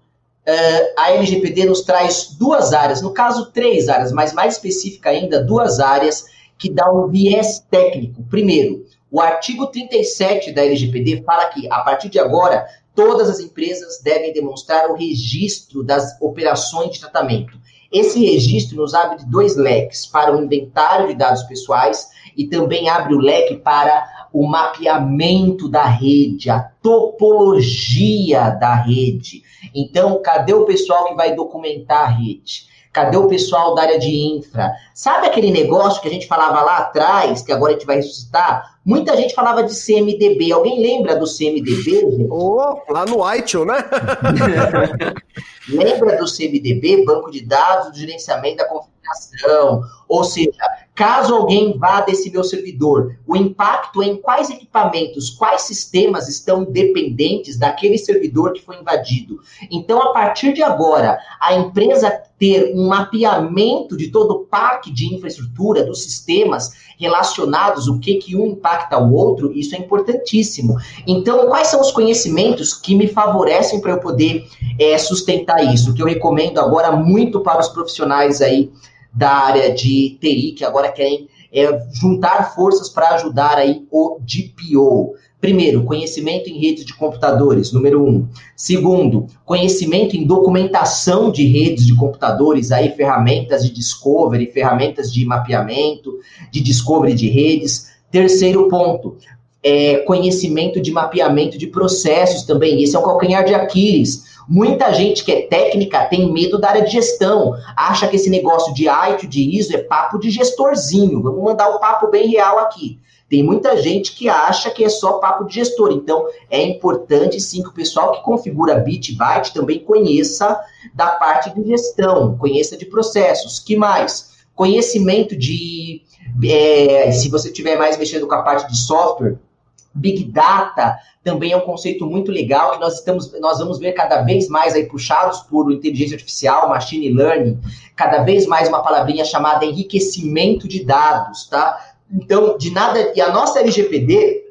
Uh, a LGPD nos traz duas áreas, no caso, três áreas, mas mais específica ainda, duas áreas que dão um viés técnico. Primeiro, o artigo 37 da LGPD fala que, a partir de agora, todas as empresas devem demonstrar o registro das operações de tratamento. Esse registro nos abre dois leques para o inventário de dados pessoais e também abre o leque para o mapeamento da rede, a topologia da rede. Então, cadê o pessoal que vai documentar a rede? Cadê o pessoal da área de infra? Sabe aquele negócio que a gente falava lá atrás, que agora a gente vai ressuscitar? Muita gente falava de CMDB. Alguém lembra do CMDB? Oh, lá no ITIL, né? [LAUGHS] Lembra do CMDB, Banco de Dados do Gerenciamento da Configuração? Ou seja, caso alguém invada esse meu servidor, o impacto é em quais equipamentos, quais sistemas estão dependentes daquele servidor que foi invadido. Então, a partir de agora, a empresa ter um mapeamento de todo o parque de infraestrutura, dos sistemas relacionados, o que, que um impacta o outro, isso é importantíssimo. Então, quais são os conhecimentos que me favorecem para eu poder é, sustentar isso? Que eu recomendo agora muito para os profissionais aí da área de TI, que agora querem é, juntar forças para ajudar aí o DPO. Primeiro, conhecimento em redes de computadores, número um. Segundo, conhecimento em documentação de redes de computadores, aí ferramentas de discovery, ferramentas de mapeamento, de discovery de redes. Terceiro ponto, é, conhecimento de mapeamento de processos também. Esse é um calcanhar de Aquiles Muita gente que é técnica tem medo da área de gestão, acha que esse negócio de ITIL, de ISO é papo de gestorzinho. Vamos mandar o papo bem real aqui. Tem muita gente que acha que é só papo de gestor. Então, é importante sim que o pessoal que configura Bit Byte também conheça da parte de gestão, conheça de processos. Que mais? Conhecimento de. É, se você estiver mais mexendo com a parte de software, Big Data também é um conceito muito legal que nós estamos, nós vamos ver cada vez mais aí puxados por inteligência artificial, machine learning, cada vez mais uma palavrinha chamada enriquecimento de dados, tá? Então, de nada, e a nossa LGPD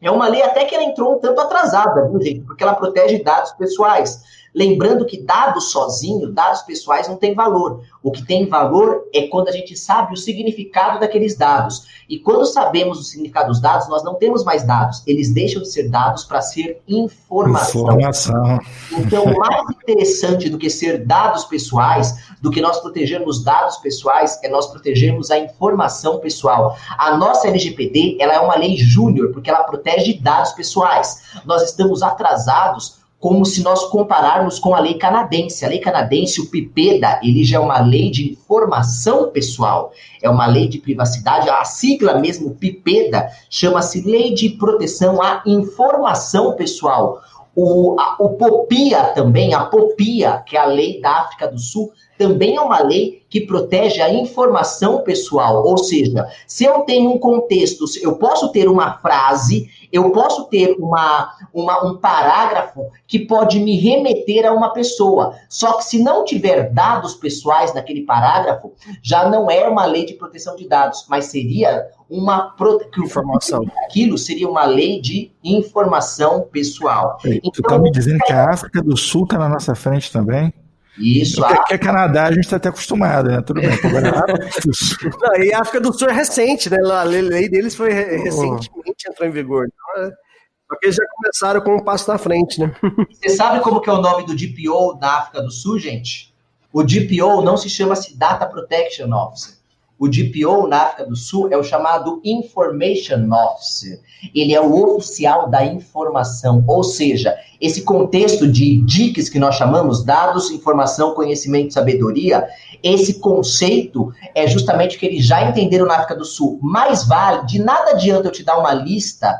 é uma lei até que ela entrou um tanto atrasada, viu, gente? Porque ela protege dados pessoais. Lembrando que dados sozinhos, dados pessoais, não tem valor. O que tem valor é quando a gente sabe o significado daqueles dados. E quando sabemos o significado dos dados, nós não temos mais dados. Eles deixam de ser dados para ser informação. Informação. Então, mais interessante do que ser dados pessoais, do que nós protegermos dados pessoais, é nós protegermos a informação pessoal. A nossa LGPD, ela é uma lei júnior, porque ela protege dados pessoais. Nós estamos atrasados como se nós compararmos com a lei canadense. A lei canadense, o PIPEDA, ele já é uma lei de informação pessoal, é uma lei de privacidade, a sigla mesmo PIPEDA chama-se Lei de Proteção à Informação Pessoal. O, a, o POPIA também, a POPIA, que é a lei da África do Sul, também é uma lei que protege a informação pessoal. Ou seja, se eu tenho um contexto, eu posso ter uma frase, eu posso ter uma, uma, um parágrafo que pode me remeter a uma pessoa. Só que se não tiver dados pessoais naquele parágrafo, já não é uma lei de proteção de dados, mas seria uma prote... informação. Aquilo seria uma lei de informação pessoal. Ei, então, tu tá me dizendo que a África do Sul está na nossa frente também? Isso. Porque a... Canadá a gente está até acostumado, né? Tudo bem. [LAUGHS] Não, e a África do Sul é recente, né? A lei deles foi recentemente entrou em vigor. Então, é... Só que eles já começaram com um passo na frente, né? [LAUGHS] Você sabe como que é o nome do DPO da África do Sul, gente? O DPO não se chama-se Data Protection Officer. O DPO na África do Sul é o chamado Information Officer. Ele é o oficial da informação, ou seja, esse contexto de DICs que nós chamamos, dados, informação, conhecimento, sabedoria, esse conceito é justamente o que eles já entenderam na África do Sul. Mais vale, de nada adianta eu te dar uma lista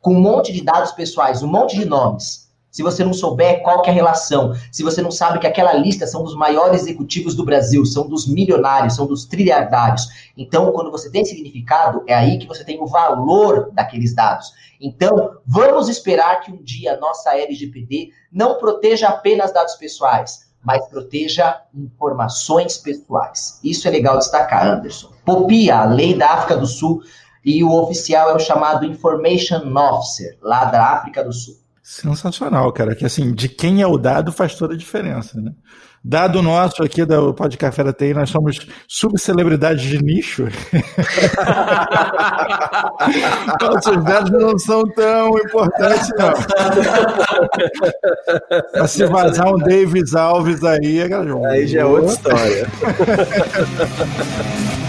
com um monte de dados pessoais, um monte de nomes se você não souber qual é a relação, se você não sabe que aquela lista são dos maiores executivos do Brasil, são dos milionários, são dos trilhardários. Então, quando você tem significado, é aí que você tem o valor daqueles dados. Então, vamos esperar que um dia a nossa LGPD não proteja apenas dados pessoais, mas proteja informações pessoais. Isso é legal destacar, Anderson. POPIA, a lei da África do Sul, e o oficial é o chamado Information Officer, lá da África do Sul. Sensacional, cara. Que assim, de quem é o dado faz toda a diferença, né? Dado nosso aqui do Pod Café da TI, nós somos subcelebridades de nicho. [LAUGHS] Nossos dados não são tão importantes, não. Pra se vazar um Davis Alves aí, galera. Aí já é outra história. [LAUGHS]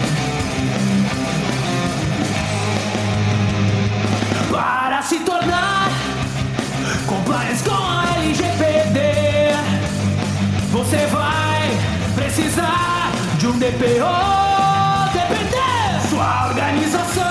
DPO. Depender sua organização,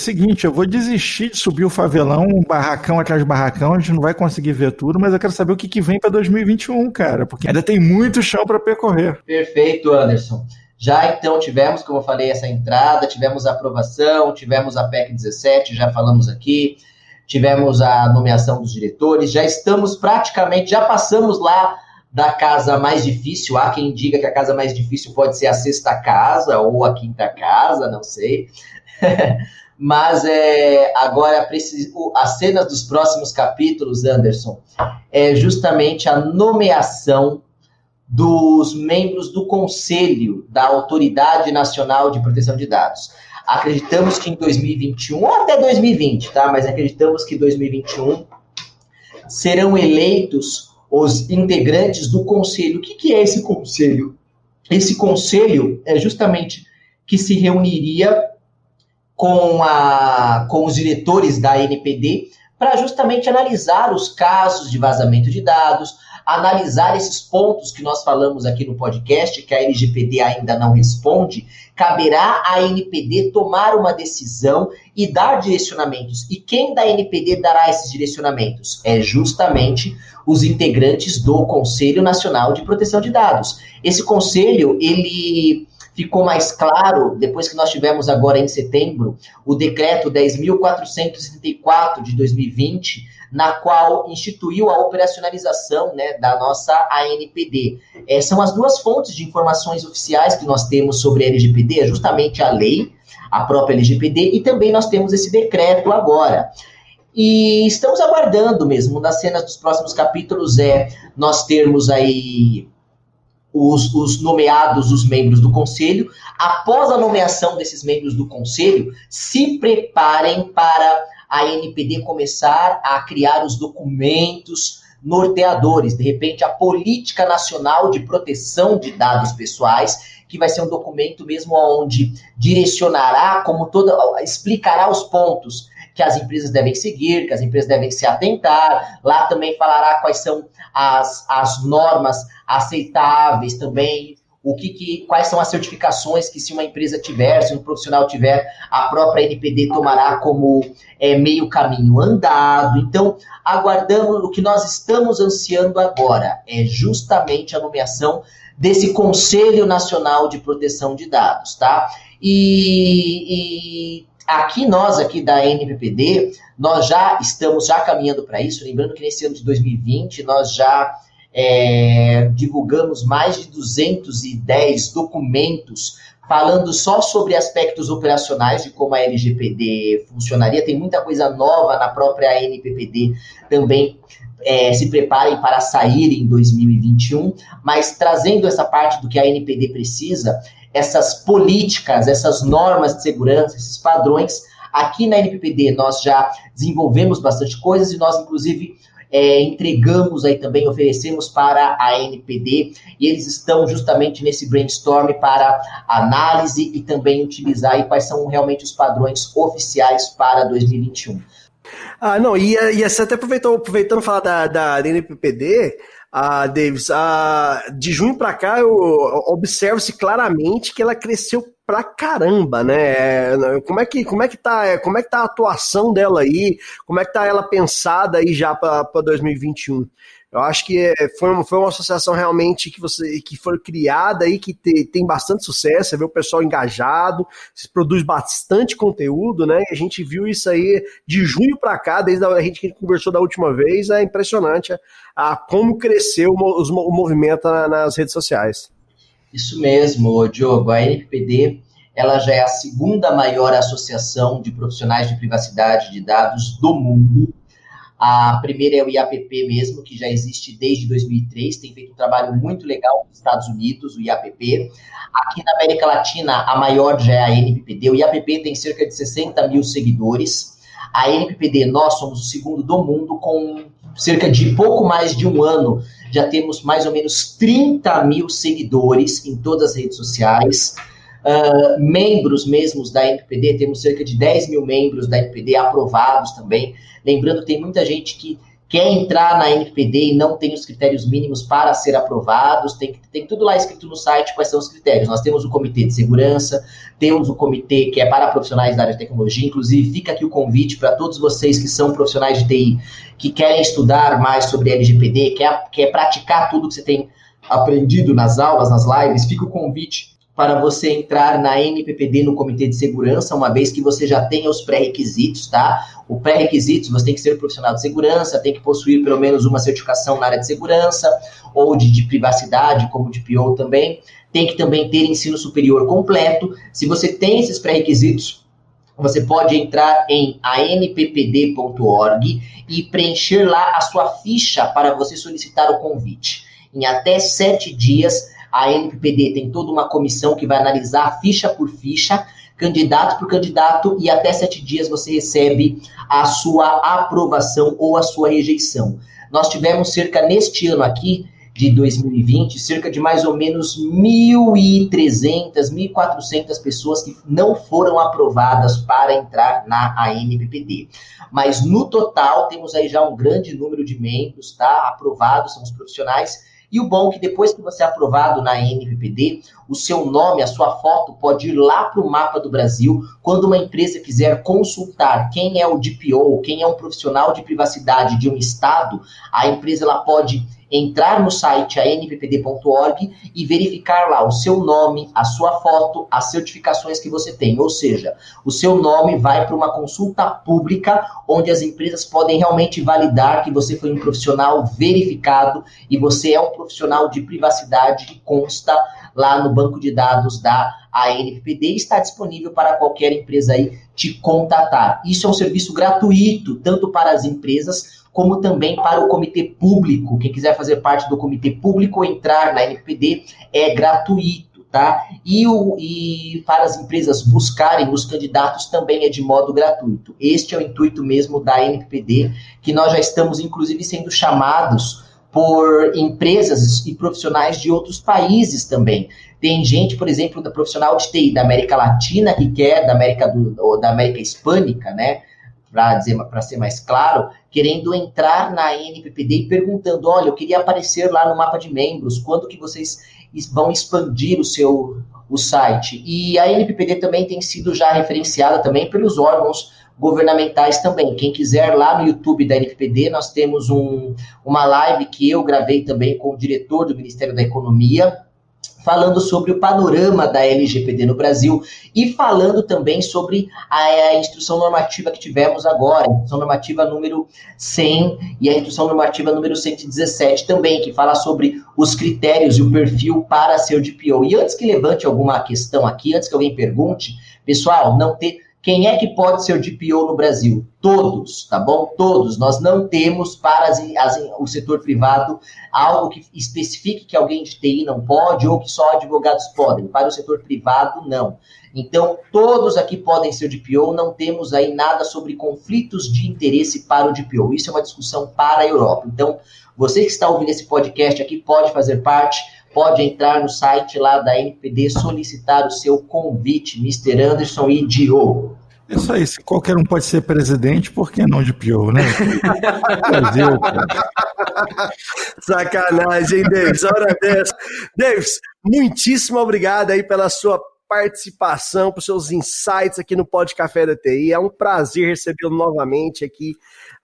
seguinte, eu vou desistir de subir o favelão, um barracão atrás de barracão, a gente não vai conseguir ver tudo, mas eu quero saber o que, que vem para 2021, cara, porque ainda tem muito chão para percorrer. Perfeito, Anderson. Já então tivemos, como eu falei, essa entrada, tivemos a aprovação, tivemos a PEC 17, já falamos aqui, tivemos a nomeação dos diretores, já estamos praticamente, já passamos lá da casa mais difícil. Há quem diga que a casa mais difícil pode ser a sexta casa ou a quinta casa, não sei. [LAUGHS] Mas é, agora preciso, as cenas dos próximos capítulos, Anderson, é justamente a nomeação dos membros do Conselho da Autoridade Nacional de Proteção de Dados. Acreditamos que em 2021 ou até 2020, tá? Mas acreditamos que em 2021 serão eleitos os integrantes do conselho. O que, que é esse conselho? Esse conselho é justamente que se reuniria com, a, com os diretores da NPD para justamente analisar os casos de vazamento de dados, analisar esses pontos que nós falamos aqui no podcast, que a LGPD ainda não responde, caberá à NPD tomar uma decisão e dar direcionamentos. E quem da NPD dará esses direcionamentos? É justamente os integrantes do Conselho Nacional de Proteção de Dados. Esse conselho, ele ficou mais claro depois que nós tivemos agora em setembro o decreto 10.474 de 2020, na qual instituiu a operacionalização né, da nossa ANPD. É, são as duas fontes de informações oficiais que nós temos sobre a LGPD, é justamente a lei, a própria LGPD, e também nós temos esse decreto agora. E estamos aguardando mesmo, das cenas dos próximos capítulos é nós termos aí os, os, nomeados, os membros do conselho. Após a nomeação desses membros do conselho, se preparem para a NPD começar a criar os documentos norteadores, de repente a Política Nacional de Proteção de Dados Pessoais, que vai ser um documento mesmo onde direcionará como toda explicará os pontos que as empresas devem seguir, que as empresas devem se atentar. Lá também falará quais são as, as normas aceitáveis também, o que, que, quais são as certificações que se uma empresa tiver, se um profissional tiver, a própria NPD tomará como é, meio caminho andado. Então, aguardamos o que nós estamos ansiando agora é justamente a nomeação desse Conselho Nacional de Proteção de Dados, tá? E, e aqui nós aqui da NPPD, nós já estamos já caminhando para isso, lembrando que nesse ano de 2020 nós já é, divulgamos mais de 210 documentos falando só sobre aspectos operacionais de como a LGPD funcionaria. Tem muita coisa nova na própria NPPD também. É, se preparem para sair em 2021, mas trazendo essa parte do que a NPD precisa, essas políticas, essas normas de segurança, esses padrões. Aqui na NPPD nós já desenvolvemos bastante coisas e nós, inclusive, é, entregamos aí também, oferecemos para a NPD, e eles estão justamente nesse brainstorm para análise e também utilizar aí quais são realmente os padrões oficiais para 2021. Ah, não, e, e até aproveitou, aproveitando falar da, da NPPD, ah, Davis, ah, de junho para cá eu observo-se claramente que ela cresceu pra caramba, né? Como é que como é que tá, como é que tá a atuação dela aí? Como é que tá ela pensada aí já para 2021? Eu acho que é, foi, uma, foi uma associação realmente que você que foi criada aí, que te, tem bastante sucesso, você vê o pessoal engajado, se produz bastante conteúdo, né? E a gente viu isso aí de junho para cá, desde a gente que conversou da última vez, é impressionante a, a como cresceu o, o movimento nas redes sociais. Isso mesmo, Diogo. A NPD ela já é a segunda maior associação de profissionais de privacidade de dados do mundo. A primeira é o IAPP mesmo, que já existe desde 2003, tem feito um trabalho muito legal nos Estados Unidos, o IAPP. Aqui na América Latina, a maior já é a NPPD. O IAPP tem cerca de 60 mil seguidores. A NPPD, nós somos o segundo do mundo, com cerca de pouco mais de um ano. Já temos mais ou menos 30 mil seguidores em todas as redes sociais. Uh, membros mesmos da NPD, temos cerca de 10 mil membros da NPD aprovados também. Lembrando, tem muita gente que quer entrar na NPD e não tem os critérios mínimos para ser aprovados, tem, tem tudo lá escrito no site quais são os critérios. Nós temos o comitê de segurança, temos o comitê que é para profissionais da área de tecnologia, inclusive fica aqui o convite para todos vocês que são profissionais de TI, que querem estudar mais sobre LGPD, quer, quer praticar tudo que você tem aprendido nas aulas, nas lives, fica o convite para você entrar na NPPD no Comitê de Segurança, uma vez que você já tenha os pré-requisitos, tá? O pré-requisitos, você tem que ser profissional de segurança, tem que possuir pelo menos uma certificação na área de segurança, ou de, de privacidade, como de PO também. Tem que também ter ensino superior completo. Se você tem esses pré-requisitos, você pode entrar em anppd.org e preencher lá a sua ficha para você solicitar o convite. Em até sete dias, a NPPD tem toda uma comissão que vai analisar ficha por ficha, candidato por candidato, e até sete dias você recebe a sua aprovação ou a sua rejeição. Nós tivemos cerca, neste ano aqui, de 2020, cerca de mais ou menos 1.300, 1.400 pessoas que não foram aprovadas para entrar na ANPPD. Mas no total, temos aí já um grande número de membros, tá? Aprovados, são os profissionais e o bom é que depois que você é aprovado na NPPD, o seu nome, a sua foto pode ir lá para o mapa do Brasil. Quando uma empresa quiser consultar quem é o DPO, quem é um profissional de privacidade de um estado, a empresa ela pode entrar no site anppd.org e verificar lá o seu nome, a sua foto, as certificações que você tem. Ou seja, o seu nome vai para uma consulta pública onde as empresas podem realmente validar que você foi um profissional verificado e você é um profissional de privacidade que consta lá no banco de dados da ANPPD e está disponível para qualquer empresa aí te contatar. Isso é um serviço gratuito, tanto para as empresas como também para o comitê público. Quem quiser fazer parte do comitê público ou entrar na NPD é gratuito, tá? E, o, e para as empresas buscarem os candidatos também é de modo gratuito. Este é o intuito mesmo da NPD, que nós já estamos, inclusive, sendo chamados por empresas e profissionais de outros países também. Tem gente, por exemplo, da profissional de TI da América Latina que quer, da América do, da América Hispânica, né? Para ser mais claro, querendo entrar na NPPD e perguntando, olha, eu queria aparecer lá no mapa de membros, quando que vocês vão expandir o seu o site? E a NPPD também tem sido já referenciada também pelos órgãos governamentais também. Quem quiser lá no YouTube da NPPD, nós temos um, uma live que eu gravei também com o diretor do Ministério da Economia, falando sobre o panorama da LGPD no Brasil e falando também sobre a, a, instrução normativa que tivemos agora, a instrução normativa número 100 e a instrução normativa número 117 também, que fala sobre os critérios e o perfil para ser DPO. E antes que levante alguma questão aqui, antes que alguém pergunte, pessoal, não ter quem é que pode ser DPO no Brasil? Todos, tá bom? Todos. Nós não temos para as, as, o setor privado algo que especifique que alguém de TI não pode ou que só advogados podem. Para o setor privado, não. Então, todos aqui podem ser DPO, não temos aí nada sobre conflitos de interesse para o DPO. Isso é uma discussão para a Europa. Então, você que está ouvindo esse podcast aqui pode fazer parte pode entrar no site lá da NPD, solicitar o seu convite, Mr. Anderson e Dio. Isso aí, se qualquer um pode ser presidente, por que não de pior, né? Brasil, [LAUGHS] Sacanagem, Davis. Hora dessa. Davis, muitíssimo obrigado aí pela sua participação, por seus insights aqui no Pod Café da TI. É um prazer recebê-lo novamente aqui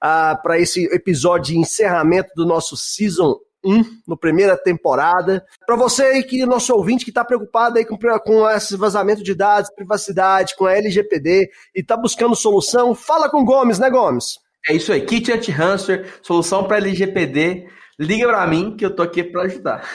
uh, para esse episódio de encerramento do nosso Season 1, no primeira temporada. Para você aí, que nosso ouvinte que está preocupado aí com, com esse vazamento de dados, privacidade, com a LGPD e está buscando solução, fala com o Gomes, né, Gomes? É isso aí, kit anti-hamster, solução para LGPD. Liga para mim que eu tô aqui para ajudar.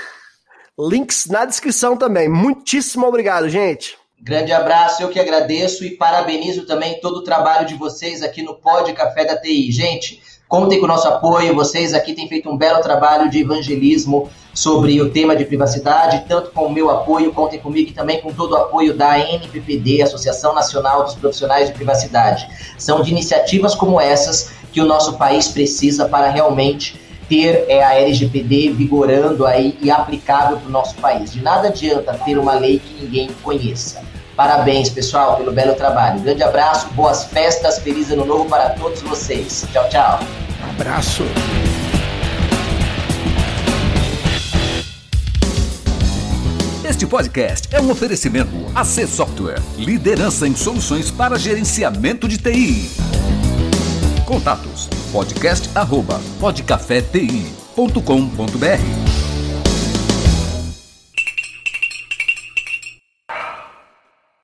Links na descrição também. Muitíssimo obrigado, gente. Grande abraço, eu que agradeço e parabenizo também todo o trabalho de vocês aqui no Pod Café da TI. Gente, contem com o nosso apoio, vocês aqui têm feito um belo trabalho de evangelismo sobre o tema de privacidade, tanto com o meu apoio, contem comigo e também com todo o apoio da NPPD, Associação Nacional dos Profissionais de Privacidade. São de iniciativas como essas que o nosso país precisa para realmente ter é, a LGPD vigorando aí e aplicável para o nosso país. De nada adianta ter uma lei que ninguém conheça. Parabéns, pessoal, pelo belo trabalho. Grande abraço, boas festas, feliz ano novo para todos vocês. Tchau, tchau. Abraço. Este podcast é um oferecimento AC Software, liderança em soluções para gerenciamento de TI. Contatos podcast@podcafeti.com.br